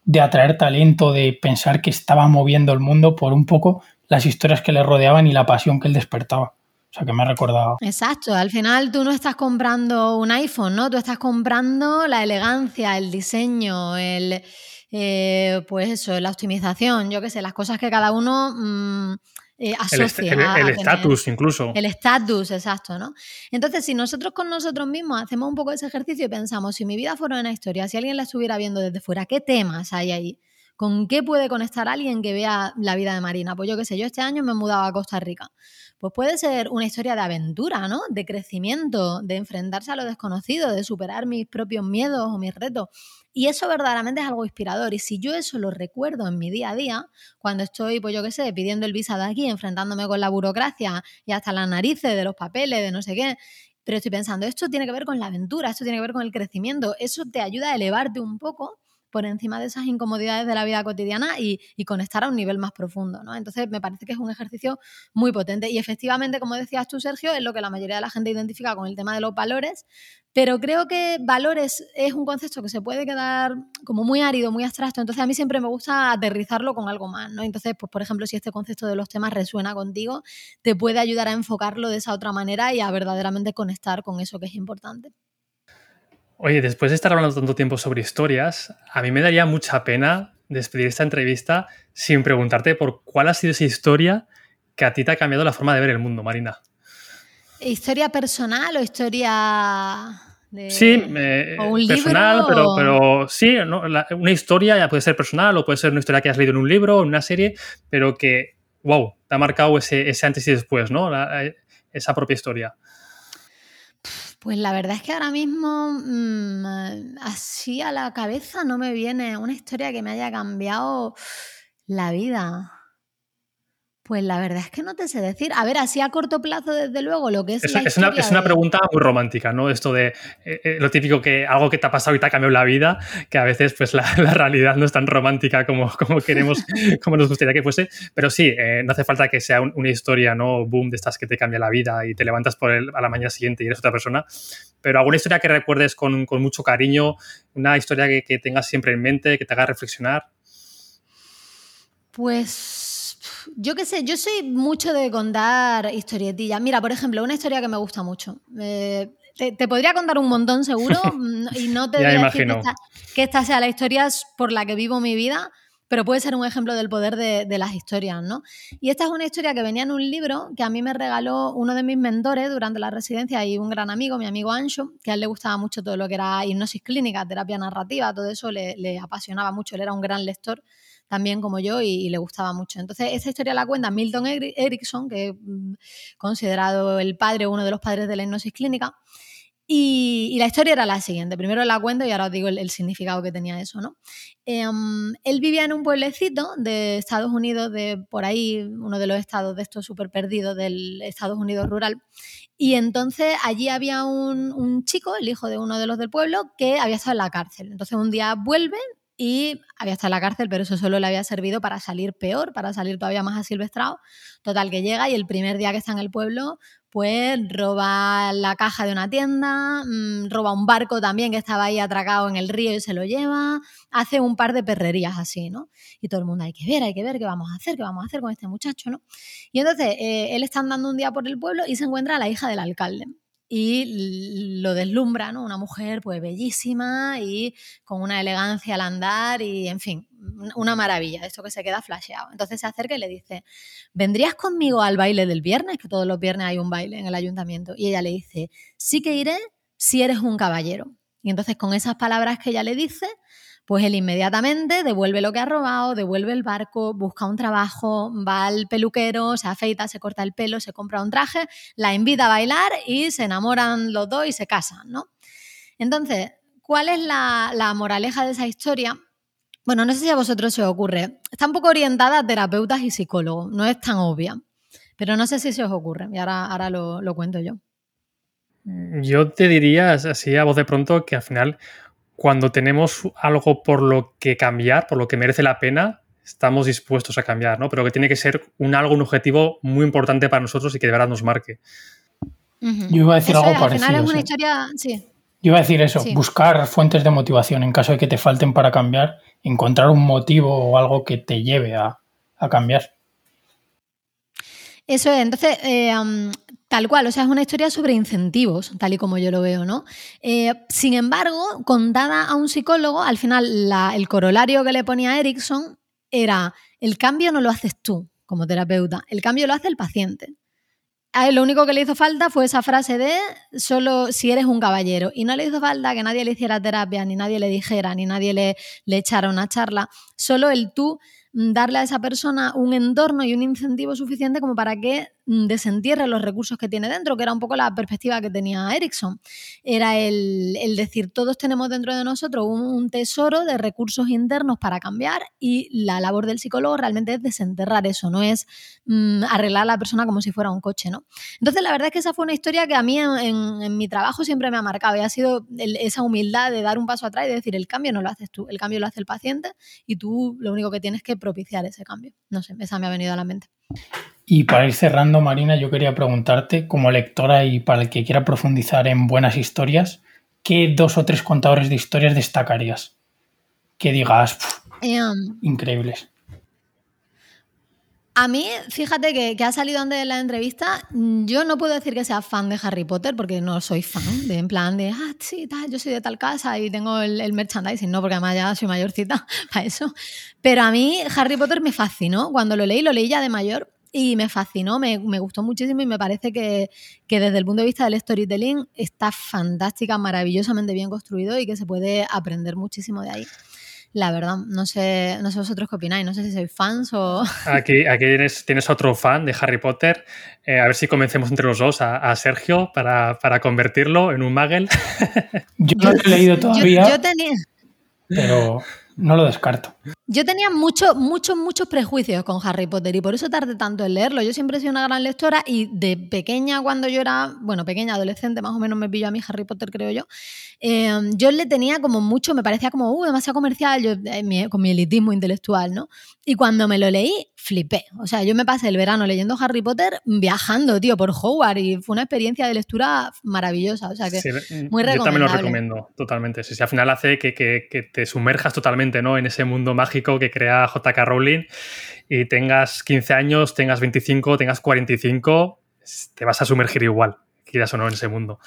de atraer talento, de pensar que estaba moviendo el mundo por un poco las historias que le rodeaban y la pasión que él despertaba. O sea, que me ha recordado. Exacto, al final tú no estás comprando un iPhone, ¿no? Tú estás comprando la elegancia, el diseño, el, eh, pues eso, la optimización, yo qué sé, las cosas que cada uno mmm, eh, asocia. El estatus incluso. El estatus, exacto, ¿no? Entonces, si nosotros con nosotros mismos hacemos un poco ese ejercicio y pensamos, si mi vida fuera una historia, si alguien la estuviera viendo desde fuera, ¿qué temas hay ahí? ¿Con qué puede conectar alguien que vea la vida de Marina? Pues yo qué sé, yo este año me he mudado a Costa Rica. Pues puede ser una historia de aventura, ¿no? De crecimiento, de enfrentarse a lo desconocido, de superar mis propios miedos o mis retos. Y eso verdaderamente es algo inspirador. Y si yo eso lo recuerdo en mi día a día, cuando estoy, pues yo qué sé, pidiendo el visado aquí, enfrentándome con la burocracia y hasta las narices de los papeles, de no sé qué, pero estoy pensando, esto tiene que ver con la aventura, esto tiene que ver con el crecimiento, eso te ayuda a elevarte un poco por encima de esas incomodidades de la vida cotidiana y, conectar a un nivel más profundo. ¿no? Entonces, me parece que es un ejercicio muy potente. Y efectivamente, como decías tú, Sergio, es lo que la mayoría de la gente identifica con el tema de los valores, pero creo que valores es un concepto que se puede quedar como muy árido, muy abstracto. Entonces, a mí siempre me gusta aterrizarlo con algo más. ¿no? Entonces, pues, por ejemplo, si este concepto de los temas resuena contigo, te puede ayudar a enfocarlo de esa otra manera y a verdaderamente conectar con eso que es importante. Oye, después de estar hablando tanto tiempo sobre historias, a mí me daría mucha pena despedir esta entrevista sin preguntarte por cuál ha sido esa historia que a ti te ha cambiado la forma de ver el mundo, Marina. ¿Historia personal o historia de... Sí, personal, pero, pero sí, una historia ya puede ser personal o puede ser una historia que has leído en un libro o en una serie, pero que, wow, te ha marcado ese, ese antes y después, ¿no? esa propia historia. Pues la verdad es que ahora mismo mm, así a la cabeza no me viene una historia que me haya cambiado la vida. Pues la verdad es que no te sé decir. A ver, así a corto plazo, desde luego, lo que es. Es, es, una, pregunta muy romántica, ¿no? Esto de eh, eh, lo típico que algo que te ha pasado y te ha cambiado la vida, que a veces pues la, <laughs> realidad no es tan romántica como, como queremos, <laughs> como nos gustaría que fuese. Pero sí, eh, no hace falta que sea una historia, ¿no? Boom, de estas que te cambia la vida y te levantas por el, a la mañana siguiente y eres otra persona. Pero alguna historia que recuerdes con, con mucho cariño, una historia que, que tengas siempre en mente, que te haga reflexionar. Pues yo qué sé, yo soy mucho de contar historietillas. Mira, por ejemplo, una historia que me gusta mucho. Eh, te, podría contar un montón seguro <laughs> y no te voy a decir que esta, sea la historia por la que vivo mi vida, pero puede ser un ejemplo del poder de, de, las historias, ¿no? Y esta es una historia que venía en un libro que a mí me regaló uno de mis mentores durante la residencia y un gran amigo, mi amigo Ancho, que a él le gustaba mucho todo lo que era hipnosis clínica, terapia narrativa, todo eso le, le apasionaba mucho, él era un gran lector también como yo y, le gustaba mucho. Entonces, esta historia la cuenta Milton Erickson, que es mm, considerado el padre, uno de los padres de la hipnosis clínica. Y, la historia era la siguiente. Primero la cuento y ahora os digo el, significado que tenía eso, ¿no? Em, él vivía en un pueblecito de Estados Unidos, de por ahí, uno de los estados de estos súper perdidos del Estados Unidos rural. Y entonces allí había un, un, chico, el hijo de uno de los del pueblo, que había estado en la cárcel. Entonces un día vuelve y había estado en la cárcel, pero eso solo le había servido para salir peor, para salir todavía más asilvestrado. Total, que llega y el primer día que está en el pueblo, pues roba la caja de una tienda, mm, roba un barco también que estaba ahí atracado en el río y se lo lleva, hace un par de perrerías así, ¿no? Y todo el mundo, hay que ver, hay que ver qué vamos a hacer, qué vamos a hacer con este muchacho, ¿no? Y entonces eh, él está andando un día por el pueblo y se encuentra a la hija del alcalde y lo deslumbra, ¿no? Una mujer pues bellísima y con una elegancia al andar y, en fin, una maravilla, esto que se queda flasheado. Entonces se acerca y le dice, ¿vendrías conmigo al baile del viernes? Que todos los viernes hay un baile en el ayuntamiento. Y ella le dice, sí que iré si eres un caballero. Y entonces con esas palabras que ella le dice, pues él inmediatamente devuelve lo que ha robado, devuelve el barco, busca un trabajo, va al peluquero, se afeita, se corta el pelo, se compra un traje, la invita a bailar y se enamoran los dos y se casan, ¿no? Entonces, ¿cuál es la, moraleja de esa historia? Bueno, no sé si a vosotros se os ocurre. Está un poco orientada a terapeutas y psicólogos, no es tan obvia. Pero no sé si se os ocurre, y ahora, ahora lo, lo cuento yo. Yo te diría así a voz de pronto que al final cuando tenemos algo por lo que cambiar, por lo que merece la pena, estamos dispuestos a cambiar, ¿no? Pero que tiene que ser un algo, un objetivo muy importante para nosotros y que de verdad nos marque. Yo iba a decir algo parecido. Al final es una historia, sí. Yo iba a decir eso, buscar fuentes de motivación en caso de que te falten para cambiar, encontrar un motivo o algo que te lleve a, cambiar. Eso es, entonces, eh, Tal cual, o sea, es una historia sobre incentivos, tal y como yo lo veo, ¿no? Eh, sin embargo, contada a un psicólogo, al final el corolario que le ponía Erickson era, el cambio no lo haces tú como terapeuta, el cambio lo hace el paciente. a él lo único que le hizo falta fue esa frase de solo si eres un caballero. Y no le hizo falta que nadie le hiciera terapia, ni nadie le dijera, ni nadie le, le echara una charla. Solo el tú darle a esa persona un entorno y un incentivo suficiente como para que desentierre los recursos que tiene dentro, que era un poco la perspectiva que tenía Erickson. Era el, decir, todos tenemos dentro de nosotros un, tesoro de recursos internos para cambiar y la labor del psicólogo realmente es desenterrar eso, no es mm, arreglar a la persona como si fuera un coche, ¿no? Entonces, la verdad es que esa fue una historia que a mí en, mi trabajo siempre me ha marcado y ha sido esa humildad de dar un paso atrás y decir, el cambio no lo haces tú, el cambio lo hace el paciente y tú lo único que tienes que propiciar ese cambio. No sé, esa me ha venido a la mente. Y para ir cerrando, Marina, yo quería preguntarte, como lectora y para el que quiera profundizar en buenas historias, ¿qué dos o tres contadores de historias destacarías? Que digas, em, increíbles. A mí, fíjate que, ha salido antes de la entrevista, yo no puedo decir que sea fan de Harry Potter porque no soy fan, de en plan de, ah, sí, tal, yo soy de tal casa y tengo el, merchandising, no, porque además ya soy mayorcita <laughs> para eso. Pero a mí Harry Potter me fascinó, cuando lo leí, lo leí ya de mayor y me fascinó, me, gustó muchísimo y me parece que, que, desde el punto de vista del storytelling está fantástica, maravillosamente bien construido y que se puede aprender muchísimo de ahí la verdad. No sé, no sé vosotros qué opináis, no sé si sois fans o... <laughs> Aquí, aquí tienes, otro fan de Harry Potter. Eh, a ver si convencemos entre los dos a, Sergio para, convertirlo en un Magel. <laughs> Yo no lo he leído todavía. yo tenía... Pero no lo descarto. Yo tenía muchos, muchos, muchos prejuicios con Harry Potter y por eso tardé tanto en leerlo. Yo siempre he sido una gran lectora y de pequeña, cuando yo era, bueno, pequeña, adolescente, más o menos me pilló a mí Harry Potter, creo yo, em, yo le tenía como mucho, me parecía como, uh, demasiado comercial, yo, eh, con mi elitismo intelectual, ¿no? Y cuando me lo leí, flipé. O sea, yo me pasé el verano leyendo Harry Potter viajando, tío, por Hogwarts y fue una experiencia de lectura maravillosa. O sea, que muy recomendable. Yo también lo recomiendo, totalmente. Si, al final hace que, que, que, te sumerjas totalmente ¿no? en ese mundo mágico que crea JK Rowling y tengas 15 años, tengas 25, tengas 45, te vas a sumergir igual, quieras o no, en ese mundo.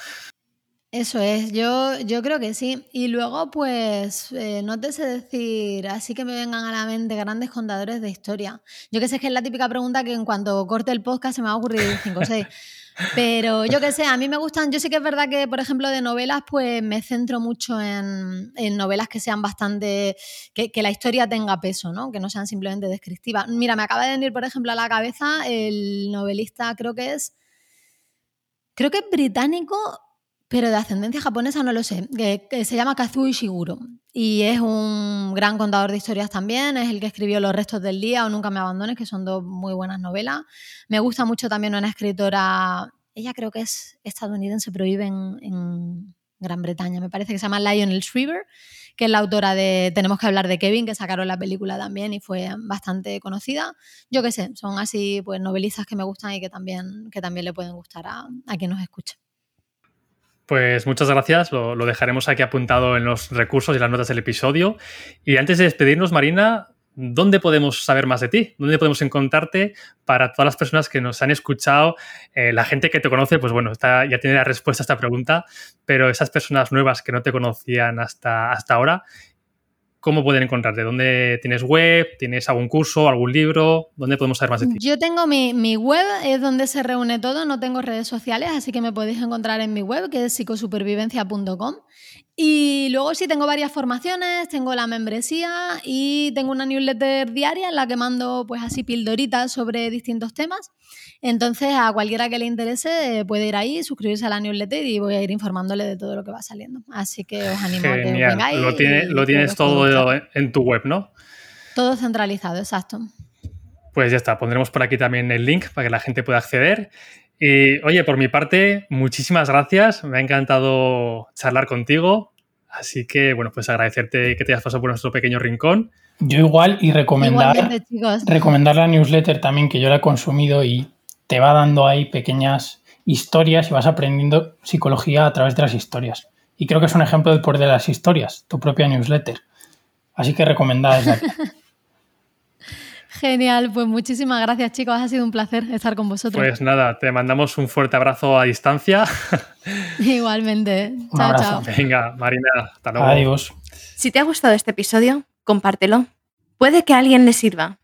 Eso es, yo, yo creo que sí. Y luego, pues, eh, no te sé decir, así que me vengan a la mente grandes contadores de historia. Yo que sé que es la típica pregunta que en cuanto corte el podcast se me va a ocurrir 5 o 6. <laughs> Pero yo que sé, a mí me gustan, yo sí que es verdad que, por ejemplo, de novelas, pues me centro mucho en, novelas que sean bastante, que, que, la historia tenga peso, ¿no? Que no sean simplemente descriptivas. Mira, me acaba de venir, por ejemplo, a la cabeza el novelista, creo que es, creo que es británico pero de ascendencia japonesa no lo sé, que, se llama Kazuo Ishiguro y es un gran contador de historias también, es el que escribió Los restos del día o Nunca me abandones, que son dos muy buenas novelas. Me gusta mucho también una escritora, ella creo que es estadounidense, pero vive en, Gran Bretaña, me parece que se llama Lionel Shriver, que es la autora de Tenemos que hablar de Kevin, que sacaron la película también y fue bastante conocida. Yo qué sé, son así pues novelistas que me gustan y que también, que también le pueden gustar a, a quien nos escuche. Pues muchas gracias, lo, dejaremos aquí apuntado en los recursos y las notas del episodio. Y antes de despedirnos, Marina, ¿dónde podemos saber más de ti? ¿Dónde podemos encontrarte para todas las personas que nos han escuchado? Eh, la gente que te conoce, pues bueno, está, ya tiene la respuesta a esta pregunta, pero esas personas nuevas que no te conocían hasta, hasta ahora, ¿cómo pueden encontrarte? ¿Dónde tienes web? ¿Tienes algún curso, algún libro? ¿Dónde podemos saber más de ti? Yo tengo mi, mi, web, es donde se reúne todo, no tengo redes sociales, así que me podéis encontrar en mi web, que es psicosupervivencia.com. Y luego sí, tengo varias formaciones, tengo la membresía y tengo una newsletter diaria en la que mando pues así pildoritas sobre distintos temas. Entonces a cualquiera que le interese eh, puede ir ahí, suscribirse a la newsletter y voy a ir informándole de todo lo que va saliendo. Así que os animo a que vengáis. Lo, lo tienes todo en tu web, ¿no? Todo centralizado, exacto. Pues ya está, pondremos por aquí también el link para que la gente pueda acceder. Y oye, por mi parte, muchísimas gracias. Me ha encantado charlar contigo. Así que, bueno, pues agradecerte que te hayas pasado por nuestro pequeño rincón. Yo igual y recomendar, recomendar la newsletter también, que yo la he consumido y te va dando ahí pequeñas historias y vas aprendiendo psicología a través de las historias. Y creo que es un ejemplo del poder de las historias, tu propia newsletter. Así que recomendada desde <laughs> Genial, pues muchísimas gracias chicos, ha sido un placer estar con vosotros. Pues nada, te mandamos un fuerte abrazo a distancia. <laughs> Igualmente. chao, chao. Venga, Marina, hasta luego. Adiós. Si te ha gustado este episodio, compártelo. Puede que a alguien le sirva.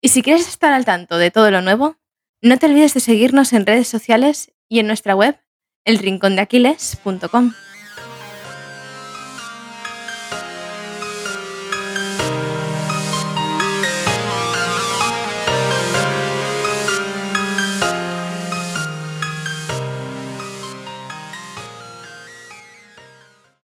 Y si quieres estar al tanto de todo lo nuevo, No te olvides de seguirnos en redes sociales y en nuestra web, elrincondeaquiles.com.